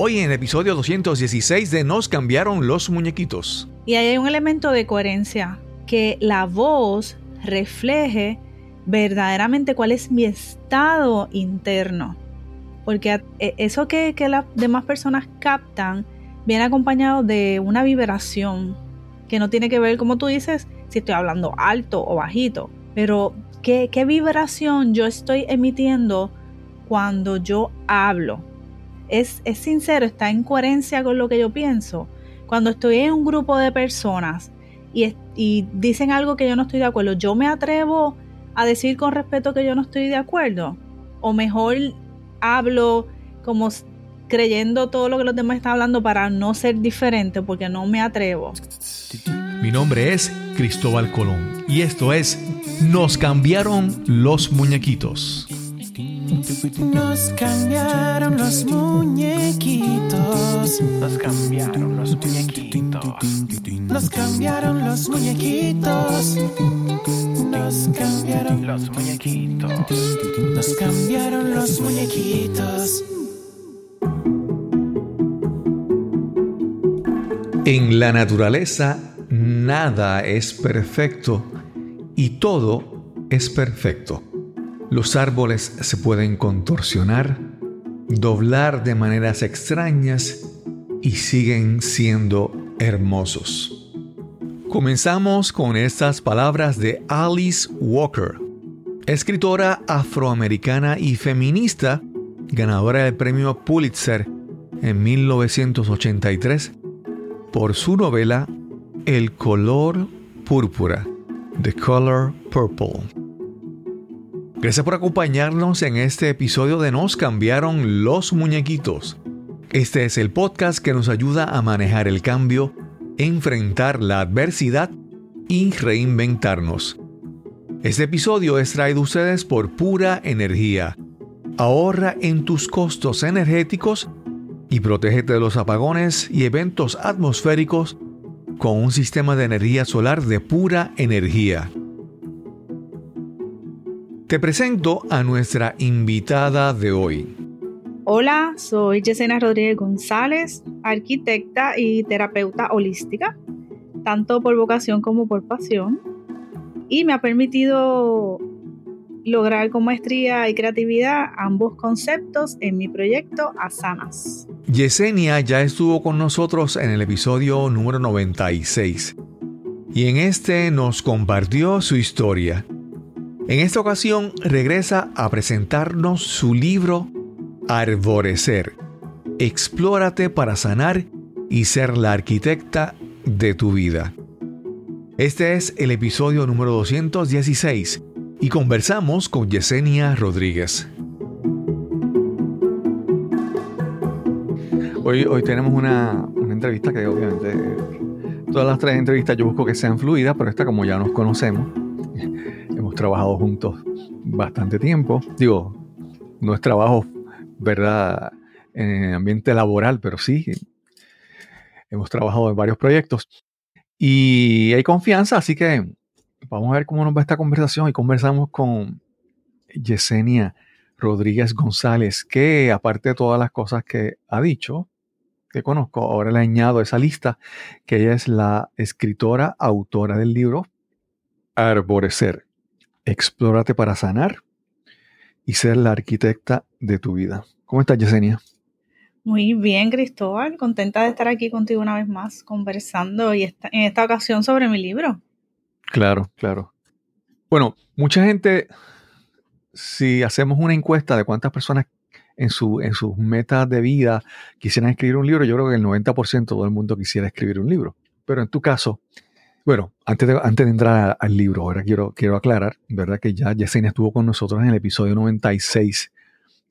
Hoy en el episodio 216 de Nos cambiaron los muñequitos. Y ahí hay un elemento de coherencia, que la voz refleje verdaderamente cuál es mi estado interno. Porque e, eso que, que las demás personas captan viene acompañado de una vibración que no tiene que ver, como tú dices, si estoy hablando alto o bajito, pero qué, qué vibración yo estoy emitiendo cuando yo hablo. Es, es sincero, está en coherencia con lo que yo pienso. Cuando estoy en un grupo de personas y, y dicen algo que yo no estoy de acuerdo, yo me atrevo a decir con respeto que yo no estoy de acuerdo. O mejor hablo como creyendo todo lo que los demás están hablando para no ser diferente porque no me atrevo. Mi nombre es Cristóbal Colón y esto es Nos cambiaron los muñequitos. Nos cambiaron los muñequitos. Nos cambiaron los muñequitos. Nos cambiaron los muñequitos. Nos cambiaron los muñequitos. Nos cambiaron los muñequitos. En la naturaleza nada es perfecto y todo es perfecto. Los árboles se pueden contorsionar, doblar de maneras extrañas y siguen siendo hermosos. Comenzamos con estas palabras de Alice Walker, escritora afroamericana y feminista, ganadora del premio Pulitzer en 1983 por su novela El color púrpura, The Color Purple. Gracias por acompañarnos en este episodio de Nos cambiaron los muñequitos. Este es el podcast que nos ayuda a manejar el cambio, enfrentar la adversidad y reinventarnos. Este episodio es traído a ustedes por Pura Energía. Ahorra en tus costos energéticos y protégete de los apagones y eventos atmosféricos con un sistema de energía solar de pura energía. Te presento a nuestra invitada de hoy. Hola, soy Yesenia Rodríguez González, arquitecta y terapeuta holística, tanto por vocación como por pasión, y me ha permitido lograr con maestría y creatividad ambos conceptos en mi proyecto Asanas. Yesenia ya estuvo con nosotros en el episodio número 96 y en este nos compartió su historia. En esta ocasión regresa a presentarnos su libro Arborecer. Explórate para sanar y ser la arquitecta de tu vida. Este es el episodio número 216 y conversamos con Yesenia Rodríguez. Hoy, hoy tenemos una, una entrevista que obviamente todas las tres entrevistas yo busco que sean fluidas, pero esta como ya nos conocemos, trabajado juntos bastante tiempo. Digo, no es trabajo, ¿verdad? En el ambiente laboral, pero sí, hemos trabajado en varios proyectos y hay confianza, así que Vamos a ver cómo nos va esta conversación y conversamos con Yesenia Rodríguez González, que aparte de todas las cosas que ha dicho, que conozco, ahora le añado esa lista, que ella es la escritora, autora del libro Arborecer, explórate para sanar y ser la arquitecta de tu vida. ¿Cómo estás, Yesenia? Muy bien, Cristóbal, contenta de estar aquí contigo una vez más conversando y en esta ocasión sobre mi libro. Claro, claro. Bueno, mucha gente, si hacemos una encuesta de cuántas personas en, su, en sus metas de vida quisieran escribir un libro, yo creo que el 90% de todo el mundo quisiera escribir un libro. Pero en tu caso, bueno, antes de, antes de entrar al libro, ahora quiero, quiero aclarar, ¿verdad? Que ya Yesenia estuvo con nosotros en el episodio 96.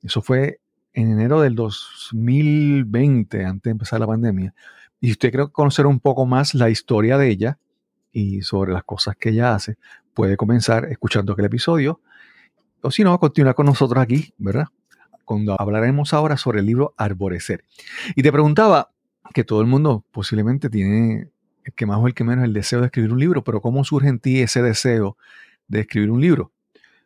Eso fue en enero del 2020, antes de empezar la pandemia. Y usted creo conocer un poco más la historia de ella, y sobre las cosas que ella hace, puede comenzar escuchando aquel episodio. O si no, continuar con nosotros aquí, ¿verdad? Cuando hablaremos ahora sobre el libro Arborecer. Y te preguntaba que todo el mundo posiblemente tiene, que más o el que menos, el deseo de escribir un libro, pero ¿cómo surge en ti ese deseo de escribir un libro?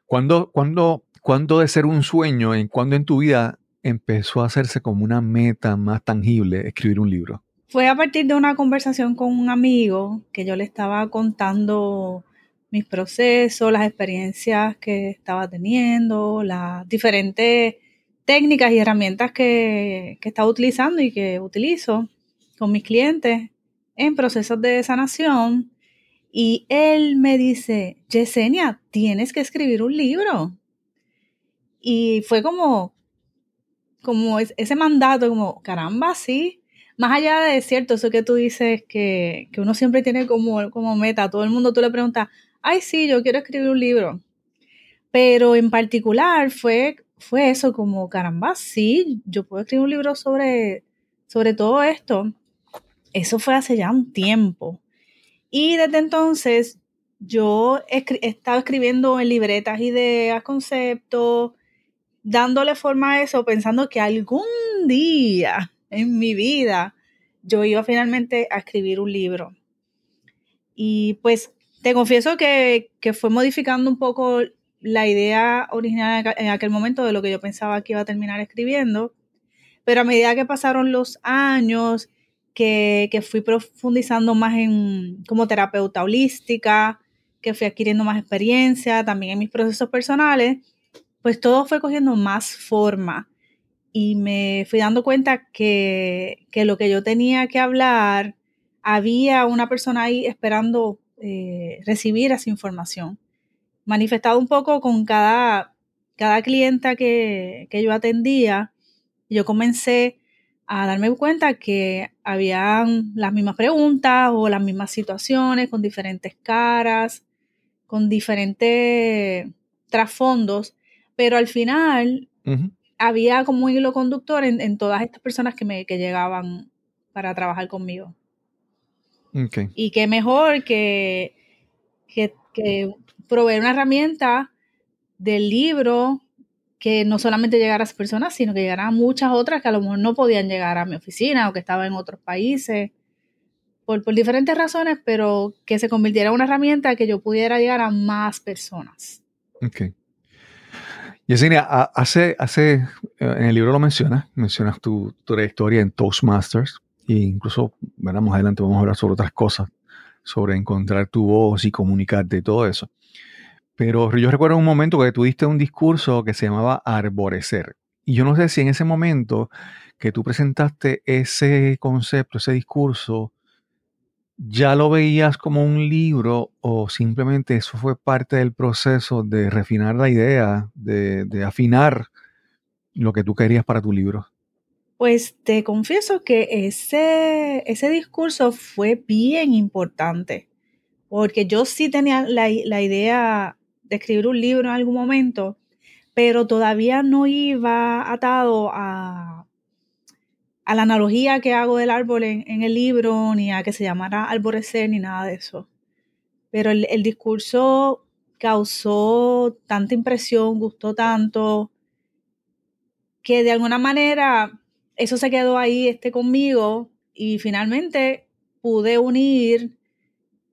¿Cuándo, cuándo, cuándo de ser un sueño, en cuándo en tu vida empezó a hacerse como una meta más tangible escribir un libro? Fue a partir de una conversación con un amigo que yo le estaba contando mis procesos, las experiencias que estaba teniendo, las diferentes técnicas y herramientas que, que estaba utilizando y que utilizo con mis clientes en procesos de sanación. Y él me dice, Yesenia, tienes que escribir un libro. Y fue como, como ese mandato, como, caramba, sí. Más allá de cierto, eso que tú dices que, que uno siempre tiene como, como meta, todo el mundo tú le preguntas, ay, sí, yo quiero escribir un libro. Pero en particular fue, fue eso, como, caramba, sí, yo puedo escribir un libro sobre, sobre todo esto. Eso fue hace ya un tiempo. Y desde entonces yo he, estado escribiendo en libretas, ideas, conceptos, dándole forma a eso, pensando que algún día en mi vida yo iba finalmente a escribir un libro. Y pues te confieso que, fue modificando un poco la idea original en aquel momento de lo que yo pensaba que iba a terminar escribiendo, pero a medida que pasaron los años, que, que fui profundizando más en como terapeuta holística, que fui adquiriendo más experiencia también en mis procesos personales, pues todo fue cogiendo más forma y me fui dando cuenta que, lo que yo tenía que hablar, había una persona ahí esperando eh, recibir esa información. Manifestado un poco con cada, cada clienta que, que yo atendía, yo comencé a darme cuenta que habían las mismas preguntas o las mismas situaciones con diferentes caras, con diferentes trasfondos pero al final había como un hilo conductor en, todas estas personas que, me, que llegaban para trabajar conmigo. Y qué mejor que, que, proveer una herramienta del libro que no solamente llegara a esas personas, sino que llegara a muchas otras que a lo mejor no podían llegar a mi oficina o que estaban en otros países, por, por diferentes razones, pero que se convirtiera en una herramienta que yo pudiera llegar a más personas. Okay. Yesenia, hace, hace, eh, en el libro lo mencionas, mencionas tu, trayectoria en Toastmasters e incluso, más adelante vamos a hablar sobre otras cosas, sobre encontrar tu voz y comunicarte y todo eso. Pero yo recuerdo un momento que tú diste un discurso que se llamaba Arborecer. Y yo no sé si en ese momento que tú presentaste ese concepto, ese discurso, ¿Ya lo veías como un libro o simplemente eso fue parte del proceso de refinar la idea, de, afinar lo que tú querías para tu libro? Pues te confieso que ese, ese discurso fue bien importante, porque yo sí tenía la, la idea escribir un libro en algún momento, pero todavía no iba atado a, a la analogía que hago del árbol en, el libro, ni a que se llamara arborecer, ni nada de eso. Pero el, discurso causó tanta impresión, gustó tanto, que de alguna manera eso se quedó ahí este, conmigo y finalmente pude unir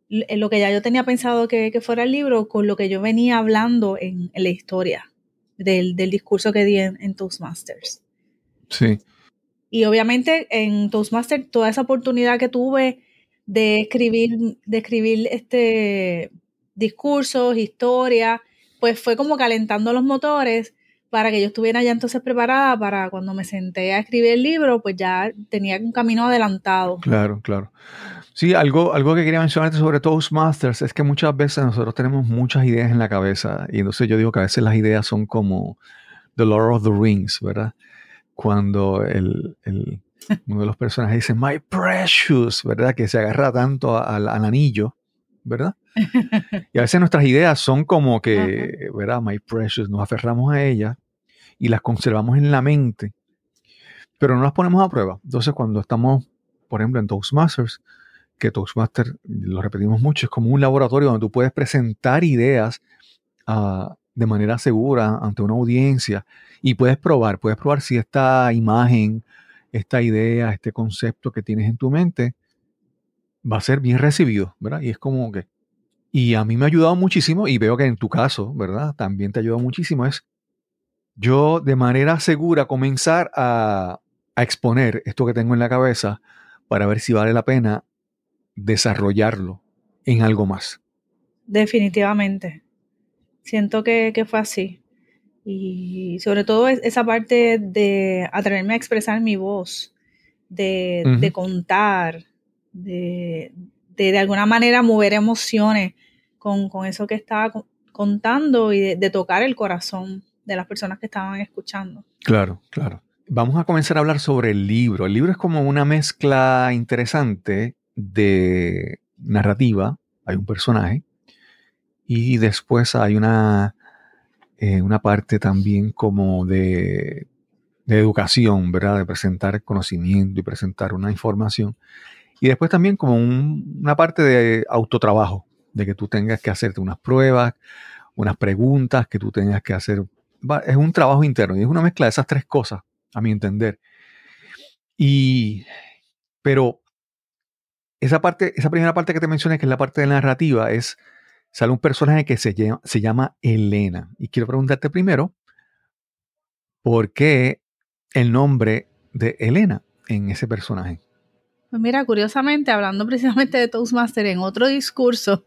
lo que ya yo tenía pensado que, fuera el libro con lo que yo venía hablando en, la historia del, discurso que di en, en Toastmasters. Sí. Y obviamente en Toastmaster toda esa oportunidad que tuve de escribir, de escribir este discursos, historias, pues fue como calentando los motores para que yo estuviera ya entonces preparada para cuando me senté a escribir el libro, pues ya tenía un camino adelantado. Claro, claro. Sí, algo, algo que quería mencionarte sobre Toastmasters es que muchas veces nosotros tenemos muchas ideas en la cabeza y entonces yo digo que a veces las ideas son como The Lord of the Rings, ¿verdad? cuando el, uno de los personajes dice, My precious, ¿verdad? Que se agarra tanto al, anillo, ¿verdad? Y a veces nuestras ideas son como que, ¿verdad? My precious, nos aferramos a ellas y las conservamos en la mente, pero no las ponemos a prueba. Entonces, cuando estamos, por ejemplo, en Toastmasters, que Toastmasters, lo repetimos mucho, es como un laboratorio donde tú puedes presentar ideas a, de manera segura ante una audiencia y puedes probar, puedes probar si esta imagen, esta idea, este concepto que tienes en tu mente va a ser bien recibido, ¿verdad? Y es como que... Y a mí me ha ayudado muchísimo y veo que en tu caso, ¿verdad? También te ha ayudado muchísimo es yo de manera segura comenzar a, a exponer esto que tengo en la cabeza para ver si vale la pena desarrollarlo en algo más. Definitivamente. Siento que, que fue así. Y sobre todo es- esa parte de atreverme a expresar mi voz, de, de contar, de, de de alguna manera mover emociones con, con eso que estaba co- contando y de, de tocar el corazón de las personas que estaban escuchando. Claro, claro. Vamos a comenzar a hablar sobre el libro. El libro es como una mezcla interesante de narrativa. Hay un personaje y después hay una, eh, una parte también como de, educación, ¿verdad? De presentar conocimiento y presentar una información. Y después también como un- una parte de autotrabajo, de que tú tengas que hacerte unas pruebas, unas preguntas, que tú tengas que hacer. Es un trabajo interno y es una mezcla de esas tres cosas, a mi entender. Y, pero esa parte, esa primera parte que te mencioné, que es la parte de la narrativa, es, sale un personaje que se llama, se llama Elena. Y quiero preguntarte primero, ¿por qué el nombre de Elena en ese personaje? Pues mira, curiosamente, hablando precisamente de Toastmaster en otro discurso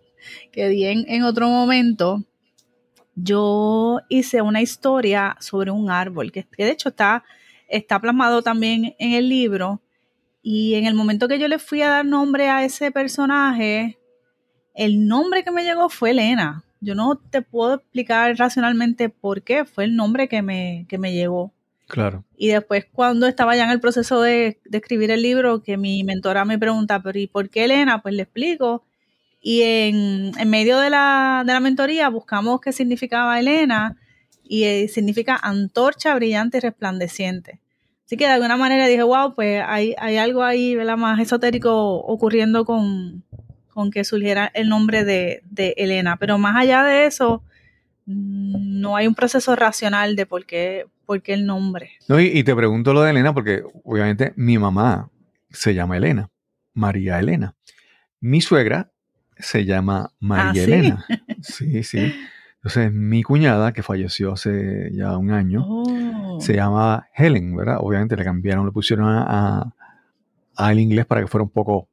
que di en, en otro momento, yo hice una historia sobre un árbol, que, que de hecho está, está plasmado también en el libro. Y en el momento que yo le fui a dar nombre a ese personaje, el nombre que me llegó fue Elena. Yo no te puedo explicar racionalmente por qué, fue el nombre que me, que me llegó. Claro. Y después, cuando estaba ya en el proceso de, de escribir el libro, que mi mentora me pregunta, pero ¿y por qué Elena? Pues le explico. Y en, en medio de la, de la mentoría buscamos qué significaba Elena y eh, significa antorcha brillante y resplandeciente. Así que de alguna manera dije, wow, pues hay, hay algo ahí ¿verdad? más esotérico ocurriendo con, con que surgiera el nombre de, de Elena. Pero más allá de eso, no hay un proceso racional de por qué, por qué el nombre. No, y, y te pregunto lo de Elena porque obviamente mi mamá se llama Elena, María Elena. Mi suegra se llama María Ah, ¿sí? Elena. Sí, sí. Entonces mi cuñada, que falleció hace ya un año, Oh. se llama Helen, ¿verdad? Obviamente le cambiaron, le pusieron a, a- al inglés para que fuera un poco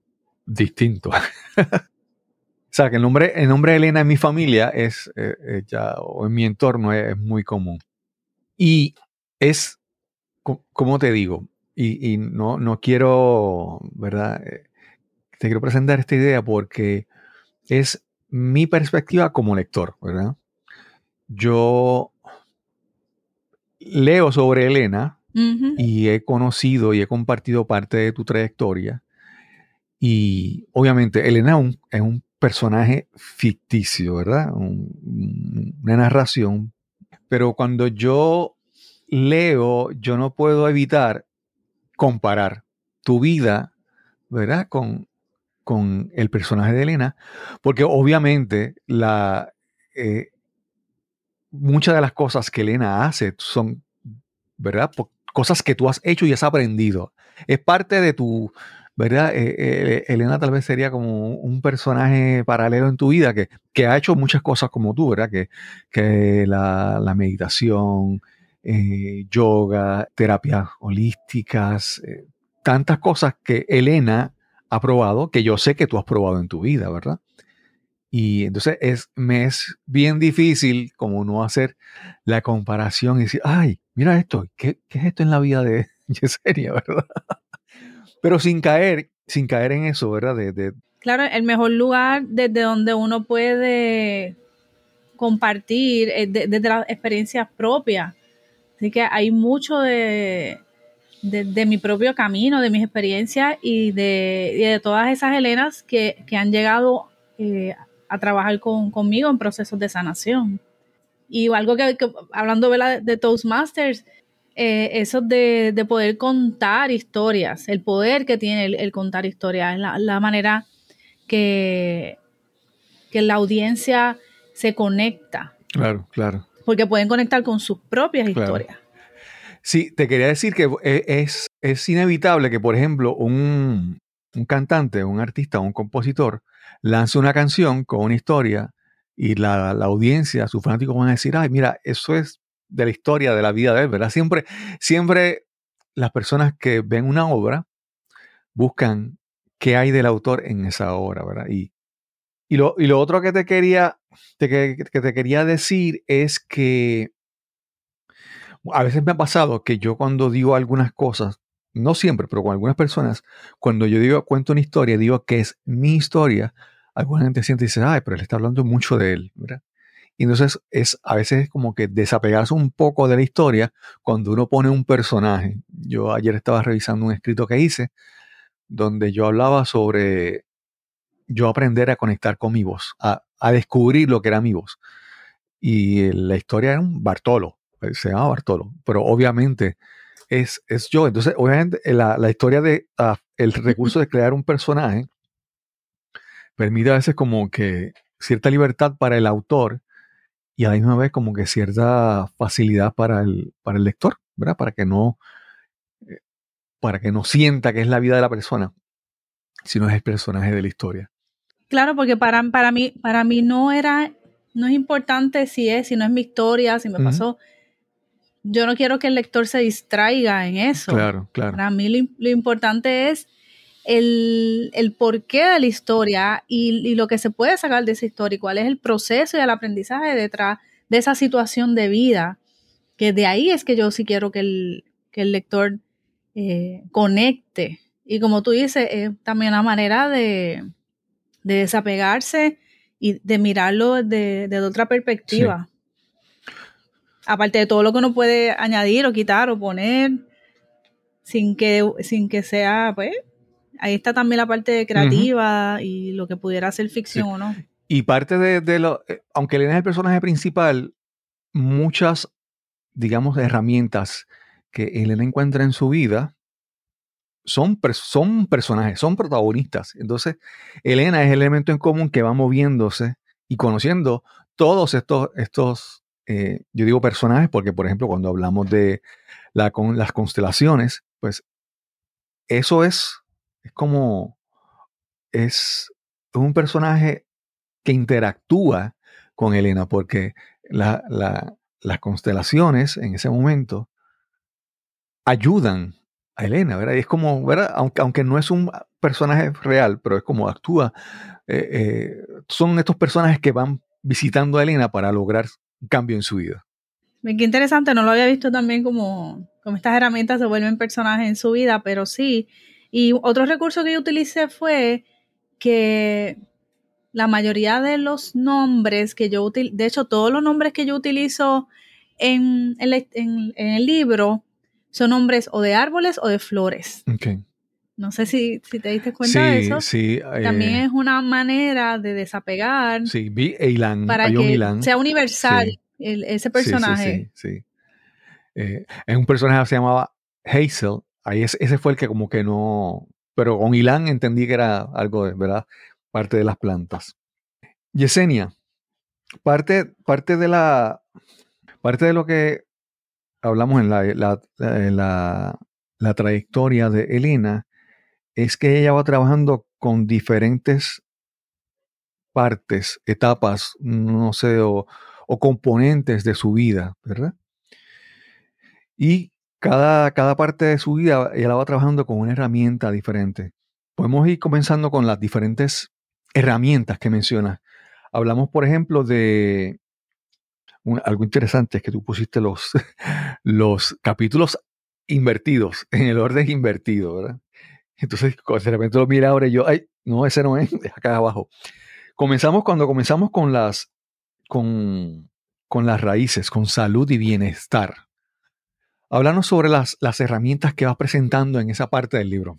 distinto. o sea, que el nombre, el nombre de Elena en mi familia es, eh, eh, ya, o en mi entorno es, es muy común. Y es, co- como te digo, y, y no, no quiero, ¿verdad? Eh, Te quiero presentar esta idea porque es mi perspectiva como lector, ¿verdad? Yo leo sobre Elena y he conocido y he compartido parte de tu trayectoria. Y obviamente Elena es un, es un personaje ficticio, ¿verdad? Un- un- una narración. Pero cuando yo leo, yo no puedo evitar comparar tu vida, ¿verdad? Con, con el personaje de Elena, porque obviamente la, eh, muchas de las cosas que Elena hace son, ¿verdad? Cosas que tú has hecho y has aprendido. Es parte de tu, ¿verdad? Eh, eh, Elena tal vez sería como un personaje paralelo en tu vida que, que ha hecho muchas cosas como tú, ¿verdad? Que, que la, la meditación, eh, yoga, terapias holísticas, eh, tantas cosas que Elena ha probado, que yo sé que tú has probado en tu vida, ¿verdad? Y entonces es, me es bien difícil como no hacer la comparación y decir, ay, mira esto, ¿qué, qué es esto en la vida de Yesenia, verdad? Pero sin caer, sin caer en eso, ¿verdad? De, Claro, el mejor lugar desde donde uno puede compartir es de- desde las experiencias propias. Así que hay mucho de, de, mi propio camino, de mis experiencias y de, de todas esas Helenas que, que han llegado eh, a trabajar con- conmigo en procesos de sanación. Y algo que, que- hablando ¿verdad? de Toastmasters, eh, eso de, de poder contar historias, el poder que tiene el, el contar historias, la, la manera que, que la audiencia se conecta, Claro, claro. porque pueden conectar con sus propias Claro. historias. Sí, te quería decir que e- es, es inevitable que, por ejemplo, un, un cantante, un artista, un compositor lance una canción con una historia y la, la audiencia, sus fanáticos van a decir, ay, mira, eso es de la historia de la vida de él, ¿verdad? Siempre, siempre las personas que ven una obra buscan qué hay del autor en esa obra, ¿verdad? Y, y, lo, y lo otro que te quería, te, que te quería decir es que a veces me ha pasado que yo cuando digo algunas cosas, no siempre, pero con algunas personas, cuando yo digo, cuento una historia, digo que es mi historia, alguna gente siente y dice, ay, pero él está hablando mucho de él, entonces es a veces como que desapegarse un poco de la historia cuando uno pone un personaje. Yo ayer estaba revisando un escrito que hice donde yo hablaba sobre yo aprender a conectar con mi voz, a, a descubrir lo que era mi voz. Y la historia era un Bartolo, se llama Bartolo, pero obviamente es, es yo. Entonces, obviamente, la, la historia de ah, el recurso de crear un personaje permite a veces como que cierta libertad para el autor y a la misma vez como que cierta facilidad para el, para el lector, ¿verdad? Para que no eh, para que no sienta que es la vida de la persona, sino es el personaje de la historia. Claro, porque para, para mí, para mí no era, no es importante si es, si no es mi historia, si me pasó. Yo no quiero que el lector se distraiga en eso. Claro, claro. Para mí lo, lo importante es el, el porqué de la historia y, y lo que se puede sacar de esa historia y cuál es el proceso y el aprendizaje detrás de esa situación de vida. Que de ahí es que yo sí quiero que el, que el lector eh, conecte. Y como tú dices, es también una manera de, de desapegarse y de mirarlo de, de otra perspectiva. Aparte de todo lo que uno puede añadir o quitar o poner sin que, sin que sea, pues, ahí está también la parte creativa y lo que pudiera ser ficción Sí. o no. Y parte de, de lo, eh, aunque Elena es el personaje principal, muchas, digamos, herramientas que Elena encuentra en su vida son, son personajes, son protagonistas. Entonces, Elena es el elemento en común que va moviéndose y conociendo todos estos, estos eh, yo digo personajes porque, por ejemplo, cuando hablamos de la, con, las constelaciones, pues eso es, es como, es un personaje que interactúa con Elena, porque la- la- las constelaciones en ese momento ayudan a Elena, ¿verdad? Y es como, ¿verdad? Aunque, aunque no es un personaje real, pero es como actúa. eh, eh, son estos personajes que van visitando a Elena para lograr un cambio en su vida. Qué interesante, no lo había visto también como, como estas herramientas se vuelven personajes en su vida, pero sí. Y otro recurso que yo utilicé fue que la mayoría de los nombres que yo utilizo, de hecho todos los nombres que yo utilizo en, en la- en- en el libro son nombres o de árboles o de flores. Okay. No sé si, si te diste cuenta de eso. sí. También eh, es una manera de desapegar sí, vi Eilan, para Ayón que Milán. sea universal Sí. el- ese personaje. Sí, sí. Eh, es un personaje que se llamaba Hazel. Ahí es- ese fue el que como que no... Pero con Ilan entendí que era algo de, ¿verdad? Parte de las plantas. Yesenia, parte, parte de la... Parte de lo que hablamos en la, la- la trayectoria de Elena es que ella va trabajando con diferentes partes, etapas, no sé, o, componentes de su vida, ¿verdad? Y cada, cada parte de su vida ella la va trabajando con una herramienta diferente. Podemos ir comenzando con las diferentes herramientas que menciona. Hablamos, por ejemplo, de algo interesante, es que tú pusiste los, los capítulos invertidos, en el orden invertido, ¿verdad? Entonces, de repente lo mira ahora y yo, ay, no, ese no es, es acá abajo. Comenzamos cuando comenzamos con las, con, con las raíces, con salud y bienestar. Háblanos sobre las, las herramientas que vas presentando en esa parte del libro.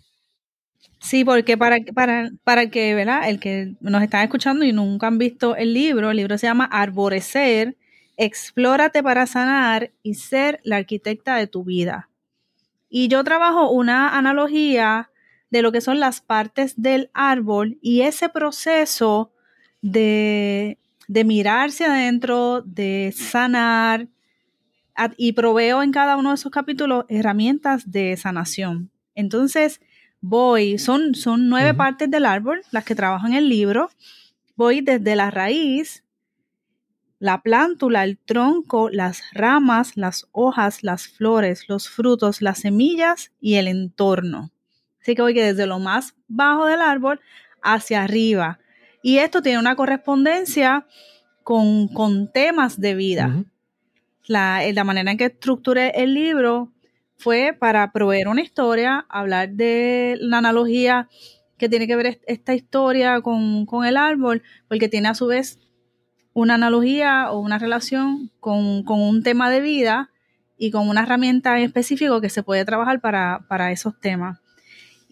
Sí, porque para, para, para que, ¿verdad? El que nos están escuchando y nunca han visto el libro, el libro se llama Arborecer, Explórate para sanar y ser la arquitecta de tu vida. Y yo trabajo una analogía de lo que son las partes del árbol y ese proceso de, de mirarse adentro, de sanar, y proveo en cada uno de esos capítulos herramientas de sanación. Entonces, voy, son, son nueve partes del árbol, las que trabajo en el libro. Voy desde la raíz, la plántula, el tronco, las ramas, las hojas, las flores, los frutos, las semillas y el entorno. Así que voy que desde lo más bajo del árbol hacia arriba. Y esto tiene una correspondencia con, temas de vida. la, la, manera en que estructuré el libro fue para proveer una historia, hablar de la analogía que tiene que ver esta historia con, el árbol, porque tiene a su vez una analogía o una relación con, un tema de vida y con una herramienta específica que se puede trabajar para, para esos temas.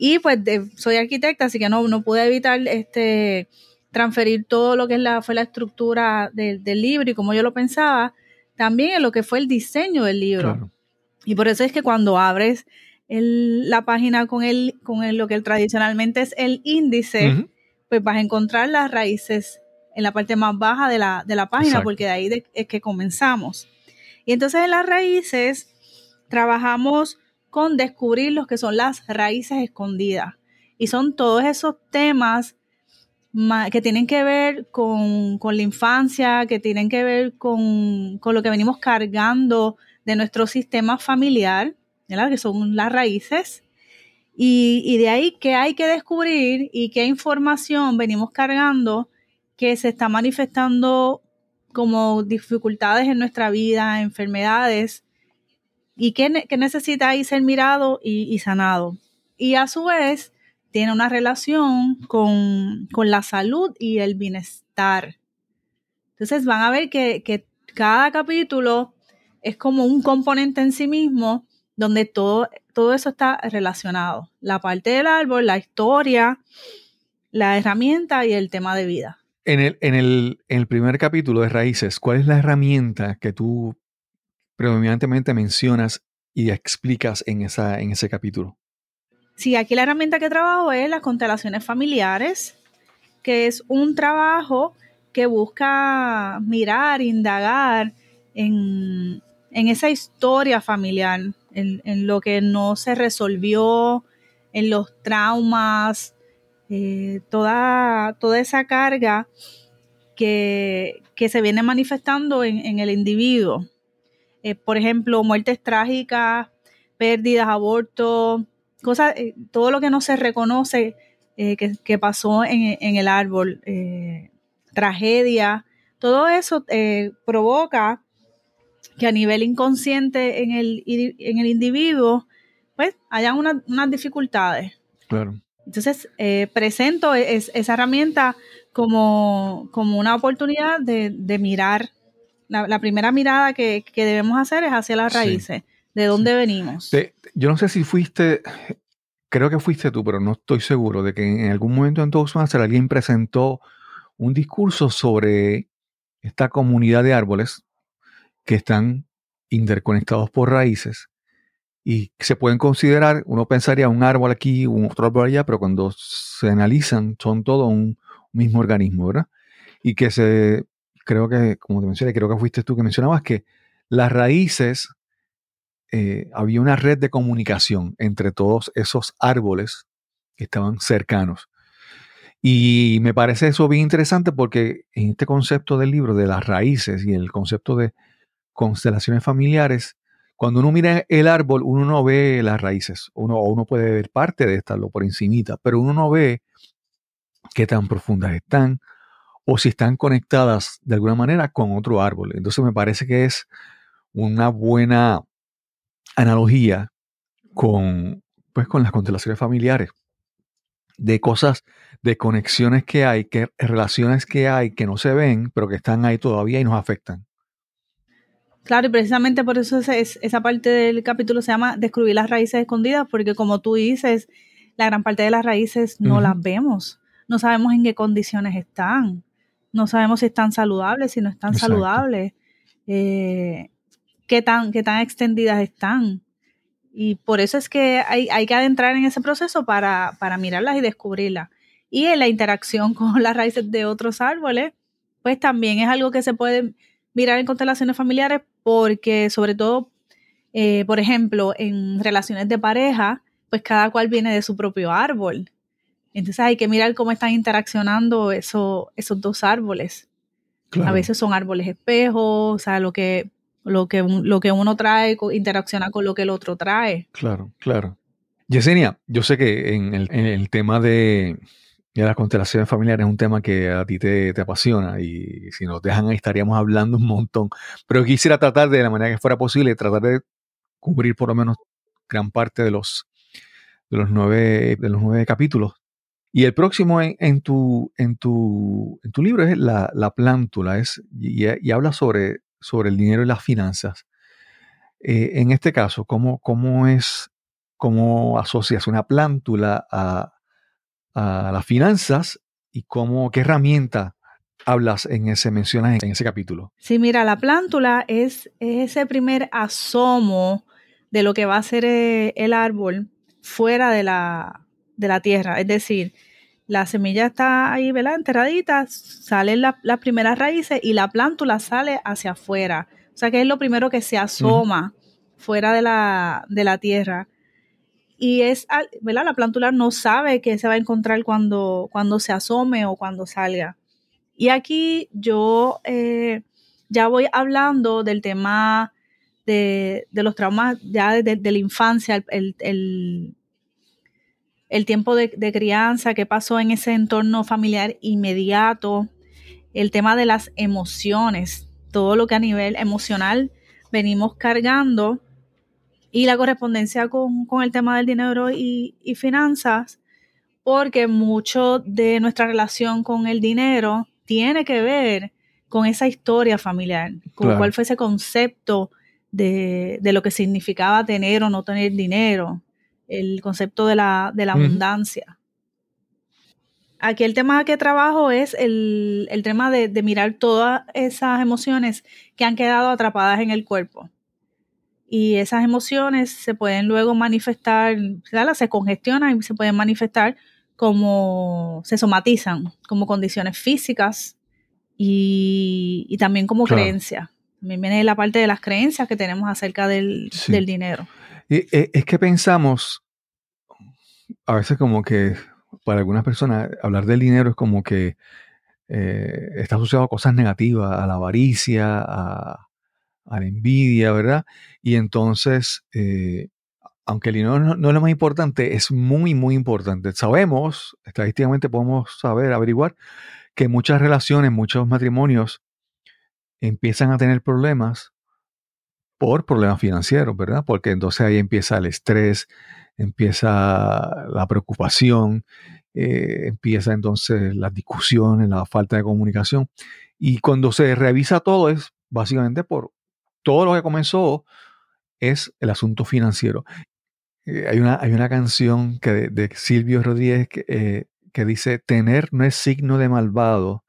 Y pues soy arquitecta, así que no, no pude evitar este, transferir todo lo que es la, fue la estructura del libro y como yo lo pensaba, también en lo que fue el diseño del libro. Y por eso es que cuando abres la página con, el, con lo que tradicionalmente es el índice, pues vas a encontrar las raíces en la parte más baja de la, página, porque de ahí es que comenzamos. Y entonces en las raíces trabajamos con descubrir lo que son las raíces escondidas. Y son todos esos temas que tienen que ver con, la infancia, que tienen que ver con, lo que venimos cargando de nuestro sistema familiar, que son las raíces. Y, y, de ahí qué hay que descubrir y qué información venimos cargando que se está manifestando como dificultades en nuestra vida, enfermedades, y que, necesita ahí ser mirado y, sanado. Y a su vez tiene una relación con, la salud y el bienestar. Entonces van a ver que, que cada capítulo es como un componente en sí mismo donde todo, todo eso está relacionado. La parte del árbol, la historia, la herramienta y el tema de vida. En el, en el, en el primer capítulo de Raíces, ¿cuál es la herramienta que tú predominantemente mencionas y explicas en, esa, en ese capítulo? Sí, aquí la herramienta que trabajo es las constelaciones familiares, que es un trabajo que busca mirar, indagar en, esa historia familiar, en, lo que no se resolvió, en los traumas, eh, toda, toda esa carga que, se viene manifestando en el individuo. Eh, por ejemplo, muertes trágicas, pérdidas, abortos, cosas, eh, todo lo que no se reconoce eh, que, pasó en, el árbol, tragedia, todo eso provoca que a nivel inconsciente en el, en el individuo, pues, hayan unas dificultades. Claro. Entonces, presento esa herramienta como, una oportunidad de, de mirar la, primera mirada que, debemos hacer es hacia las raíces, de dónde venimos. yo no sé si fuiste, creo que fuiste tú, pero no estoy seguro de que en algún momento en Toastmaster alguien presentó un discurso sobre esta comunidad de árboles que están interconectados por raíces y se pueden considerar, uno pensaría un árbol aquí, un otro árbol allá, pero cuando se analizan son todo un mismo organismo, ¿verdad? Y que se creo que, como te mencioné, creo que fuiste tú que mencionabas que las raíces, eh, había una red de comunicación entre todos esos árboles que estaban cercanos. Y me parece eso bien interesante porque en este concepto del libro de las raíces y el concepto de constelaciones familiares, cuando uno mira el árbol, uno no ve las raíces, uno, uno puede ver parte de esta, lo por encimita, pero uno no ve qué tan profundas están, o si están conectadas de alguna manera con otro árbol. Entonces me parece que es una buena analogía con, pues, con las constelaciones familiares, de cosas, de conexiones que hay, que relaciones que hay que no se ven, pero que están ahí todavía y nos afectan. Claro, y precisamente por eso es, esa parte del capítulo se llama Descubrir las raíces escondidas, porque como tú dices, la gran parte de las raíces no las vemos, no sabemos en qué condiciones están. No sabemos si están saludables, si no están saludables, eh, qué, tan, qué tan extendidas están. Y por eso es que hay, que adentrar en ese proceso para, mirarlas y descubrirlas. Y en la interacción con las raíces de otros árboles, pues también es algo que se puede mirar en constelaciones familiares porque sobre todo, eh, por ejemplo, en relaciones de pareja, pues cada cual viene de su propio árbol. Entonces hay que mirar cómo están interaccionando esos dos árboles. A veces son árboles espejos, o sea, lo que, lo que, lo que uno trae interacciona con lo que el otro trae. Claro, claro. Yesenia, yo sé que en el, tema de, de, las constelaciones familiares es un tema que a ti te, te, apasiona y si nos dejan ahí estaríamos hablando un montón. Pero quisiera tratar de la manera que fuera posible, tratar de cubrir por lo menos gran parte de los, de los, nueve, de los nueve capítulos. Y el próximo en, tu, en, tu, en tu libro es la, la plántula es, y, habla sobre, sobre el dinero y las finanzas. Eh, en este caso, ¿cómo, cómo es cómo asocias una plántula a, las finanzas y cómo, qué herramienta hablas en ese, mencionas en ese capítulo. Sí, mira, la plántula es, ese primer asomo de lo que va a ser eh, el árbol fuera de la, de la tierra. Es decir, la semilla está ahí, ¿verdad? Enterradita, salen las primeras raíces y la plántula sale hacia afuera. O sea que es lo primero que se asoma fuera de la, de la tierra y es, ¿verdad? La plántula no sabe qué se va a encontrar cuando, cuando se asome o cuando salga. Y aquí yo eh, ya voy hablando del tema de, los traumas ya de, la infancia, el, el, tiempo de, crianza, qué pasó en ese entorno familiar inmediato, el tema de las emociones, todo lo que a nivel emocional venimos cargando y la correspondencia con, el tema del dinero y, finanzas, porque mucho de nuestra relación con el dinero tiene que ver con esa historia familiar, con cuál fue ese concepto de, lo que significaba tener o no tener dinero, el concepto de la, abundancia. Aquí el tema que trabajo es el, tema de, de mirar todas esas emociones que han quedado atrapadas en el cuerpo y esas emociones se pueden luego manifestar, se congestionan y se pueden manifestar como se somatizan, como condiciones físicas y, también como creencias. También viene la parte de las creencias que tenemos acerca del, dinero. Y, eh, es que pensamos, a veces como que para algunas personas hablar del dinero es como que eh, está asociado a cosas negativas, a la avaricia, a, a la envidia, ¿verdad? Y entonces, eh, aunque el dinero no, es lo más importante, es muy, muy importante. Sabemos, estadísticamente podemos saber, averiguar, que muchas relaciones, muchos matrimonios empiezan a tener problemas por problemas financieros, ¿verdad? Porque entonces ahí empieza el estrés, empieza la preocupación, eh, empieza entonces las discusiones, la falta de comunicación. Y cuando se revisa todo es básicamente por todo lo que comenzó es el asunto financiero. Eh, hay, una, hay una canción que de, Silvio Rodríguez eh, que, dice, tener no es signo de malvado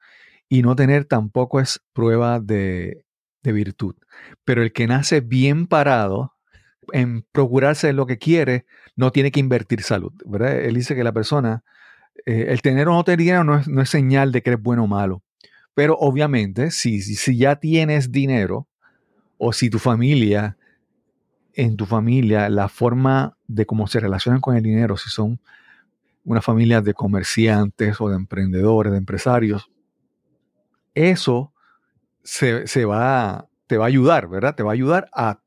y no tener tampoco es prueba de, virtud. Pero el que nace bien parado en procurarse lo que quiere, no tiene que invertir salud. ¿verdad? Él dice que la persona, eh, el tener o no tener dinero no es, no es, señal de que eres bueno o malo. Pero obviamente, si, si ya tienes dinero, o si tu familia, en tu familia, la forma de cómo se relacionan con el dinero, si son una familia de comerciantes o de emprendedores, de empresarios, eso se, va, te va a ayudar, ¿verdad? Te va a ayudar a,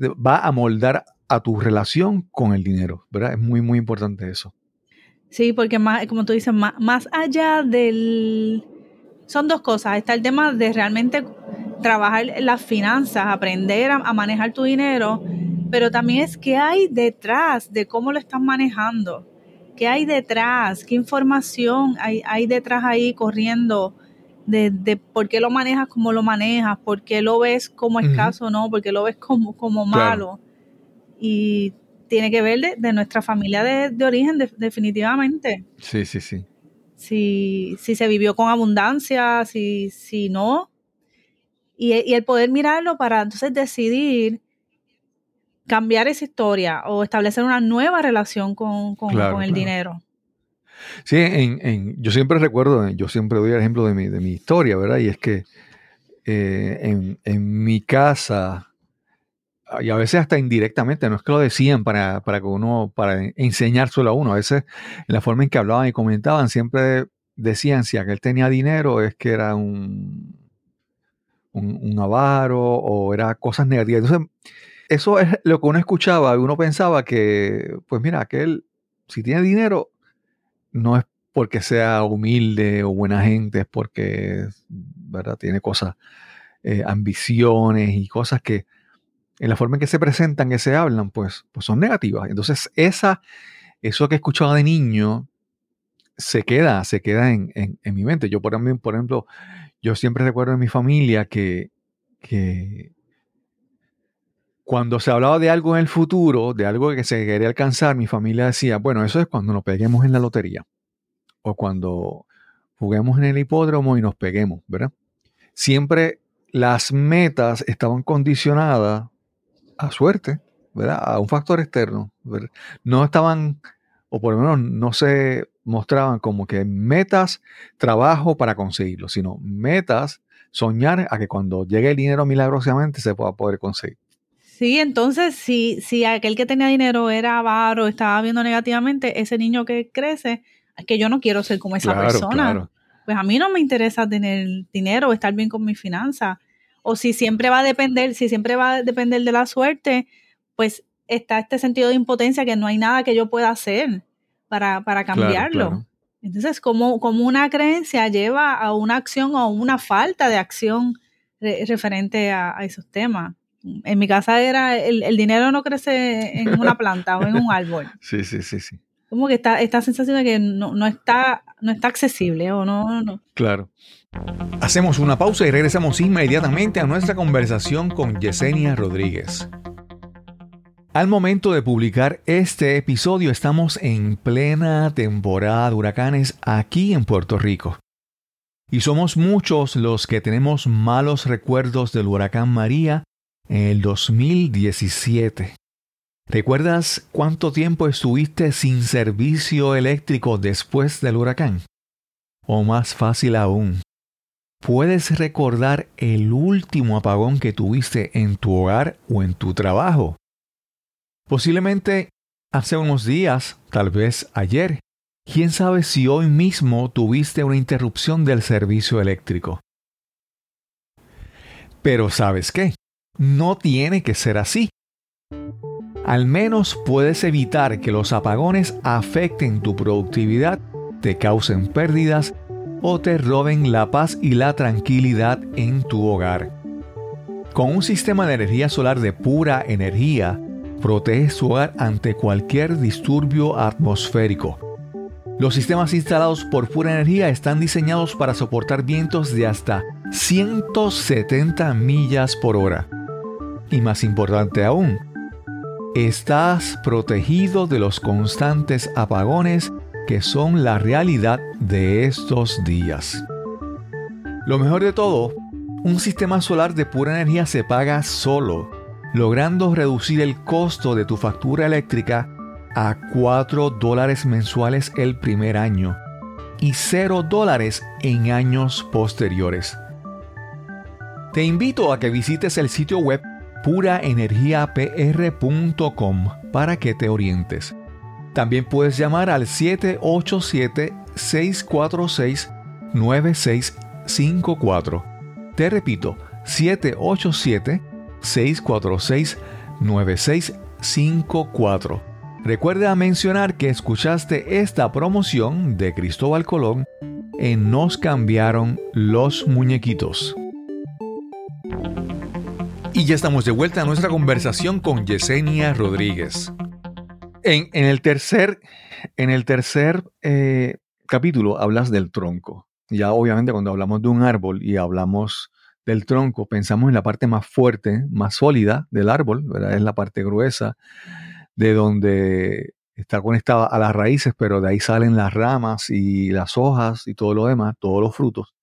va a moldar a tu relación con el dinero, ¿verdad? Es muy, muy importante eso. Sí, porque más, como tú dices, más, más allá del... Son dos cosas. Está el tema de realmente trabajar las finanzas, aprender a, manejar tu dinero, pero también es qué hay detrás de cómo lo estás manejando, qué hay detrás, qué información hay, hay detrás ahí corriendo de, de, por qué lo manejas como lo manejas, por qué lo ves como escaso o no, por qué lo ves como, como malo. Y tiene que ver de, nuestra familia de, origen, definitivamente. Sí, sí, sí. Si, si se vivió con abundancia, si, si no, y, el poder mirarlo para entonces decidir cambiar esa historia o establecer una nueva relación con, el dinero. Sí, en, yo siempre recuerdo, yo siempre doy el ejemplo de mi, de mi historia, ¿verdad? Y es que eh, en, mi casa, y a veces hasta indirectamente, no es que lo decían para, para que uno, para enseñárselo a uno, a veces en la forma en que hablaban y comentaban, siempre decían si aquel tenía dinero es que era un un, un avaro o era cosas negativas. Entonces, eso es lo que uno escuchaba y uno pensaba que, pues mira, aquel, si tiene dinero, no es porque sea humilde o buena gente, es porque, ¿verdad? Tiene cosas, eh, ambiciones y cosas que en la forma en que se presentan, que se hablan, pues, pues son negativas. Entonces, esa, eso que escuchaba de niño se queda, se queda en, en- en mi mente. Yo, por, ejemplo- por ejemplo, yo siempre recuerdo en mi familia que, que cuando se hablaba de algo en el futuro, de algo que se quería alcanzar, mi familia decía, bueno, eso es cuando nos peguemos en la lotería o cuando juguemos en el hipódromo y nos peguemos, ¿verdad? Siempre las metas estaban condicionadas a suerte, ¿verdad? A un factor externo. No estaban, o por lo menos no se mostraban como que metas, trabajo para conseguirlo, sino metas, soñar a que cuando llegue el dinero milagrosamente se pueda poder conseguir. Sí, entonces si, si aquel que tenía dinero era avaro, estaba viendo negativamente, ese niño que crece, es que yo no quiero ser como esa persona. Pues a mí no me interesa tener dinero o estar bien con mis finanzas. O si siempre va a depender, si siempre va a depender de la suerte, pues está este sentido de impotencia que no hay nada que yo pueda hacer para, para cambiarlo. claro. Entonces, como, como una creencia lleva a una acción o una falta de acción re- referente a, a esos temas. En mi casa era, el, el dinero no crece en una planta o en un árbol. Sí, sí, sí, sí. Como que está esta sensación de que no, no está, no está accesible o no, no. Claro. Hacemos una pausa y regresamos inmediatamente a nuestra conversación con Yesenia Rodríguez. Al momento de publicar este episodio estamos en plena temporada de huracanes aquí en Puerto Rico. Y somos muchos los que tenemos malos recuerdos del huracán María en el 2017. ¿Recuerdas cuánto tiempo estuviste sin servicio eléctrico después del huracán? O más fácil aún, ¿puedes recordar el último apagón que tuviste en tu hogar o en tu trabajo? Posiblemente hace unos días, tal vez ayer. ¿Quién sabe si hoy mismo tuviste una interrupción del servicio eléctrico? Pero ¿sabes qué? No tiene que ser así. Al menos puedes evitar que los apagones afecten tu productividad, te causen pérdidas o te roben la paz y la tranquilidad en tu hogar. Con un sistema de energía solar de pura energía, proteges tu hogar ante cualquier disturbio atmosférico. Los sistemas instalados por pura energía están diseñados para soportar vientos de hasta 170 millas por hora. Y más importante aún, estás protegido de los constantes apagones que son la realidad de estos días. Lo mejor de todo, un sistema solar de pura energía se paga solo, logrando reducir el costo de tu factura eléctrica a 4 dólares mensuales el primer año y 0 dólares en años posteriores. Te invito a que visites el sitio web puraenergiapr.com para que te orientes. También puedes llamar al 787-646-9654. Te repito, 787-646-9654. Recuerda mencionar que escuchaste esta promoción de Cristóbal Colón en Nos cambiaron los muñequitos. Y ya estamos de vuelta a nuestra conversación con Yesenia Rodríguez. En, en el tercer, en el tercer eh, capítulo hablas del tronco. Ya obviamente cuando hablamos de un árbol y hablamos del tronco, pensamos en la parte más fuerte, más sólida del árbol. Es la parte gruesa, de donde está conectada a las raíces, pero de ahí salen las ramas y las hojas y todo lo demás, todos los frutos.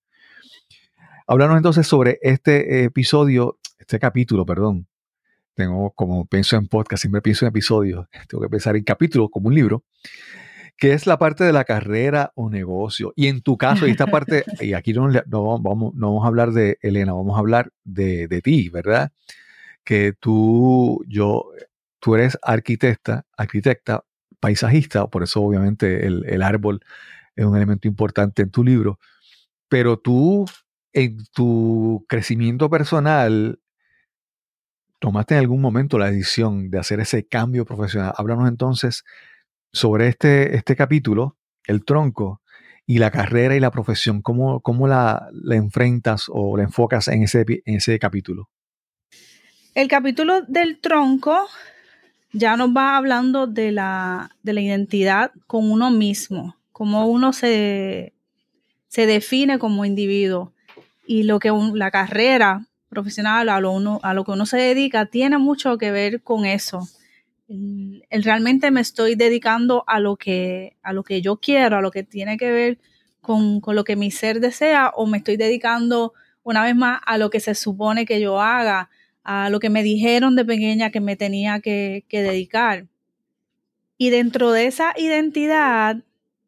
Háblanos entonces sobre este episodio, este capítulo, perdón. Tengo, como pienso en podcast, siempre pienso en episodios, tengo que pensar en capítulos como un libro, que es la parte de la carrera o negocio. Y en tu caso, y esta parte, y aquí no, no vamos, no vamos a hablar de Elena, vamos a hablar de, de ti, ¿verdad? Que tú, yo, tú eres arquitecta, arquitecta, paisajista, por eso obviamente el, el árbol es un elemento importante en tu libro, pero tú en tu crecimiento personal, tomaste en algún momento la decisión de hacer ese cambio profesional. Háblanos entonces sobre este, este capítulo, el tronco, y la carrera y la profesión. ¿Cómo, cómo la, enfrentas o la enfocas en ese, en ese capítulo? El capítulo del tronco ya nos va hablando de la, de la identidad con uno mismo, cómo uno se, se define como individuo y lo que la carrera profesional a lo, uno, a lo que uno se dedica tiene mucho que ver con eso. El, el realmente me estoy dedicando a lo, que, a lo que yo quiero, a lo que tiene que ver con, con lo que mi ser desea o me estoy dedicando una vez más a lo que se supone que yo haga, a lo que me dijeron de pequeña que me tenía que, que dedicar. Y dentro de esa identidad,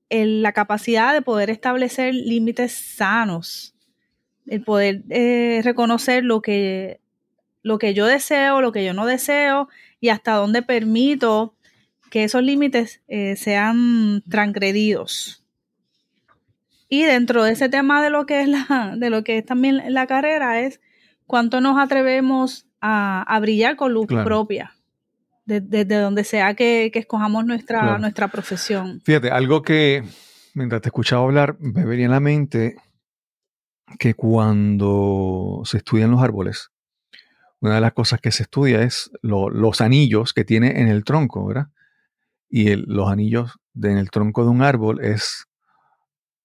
el, la capacidad de poder establecer límites sanos, el poder eh, reconocer lo que, lo que yo deseo, lo que yo no deseo y hasta dónde permito que esos límites eh, sean transgredidos. Y dentro de ese tema de lo que es la, de lo que es también la carrera es cuánto nos atrevemos a, a brillar con luz Claro. propia, desde donde sea que, que escojamos nuestra, Claro. nuestra profesión. Fíjate, algo que mientras te escuchaba hablar me venía a la mente que cuando se estudian los árboles, una de las cosas que se estudia es lo- los anillos que tiene en el tronco, ¿verdad? Y el- los anillos de- en el tronco de un árbol es,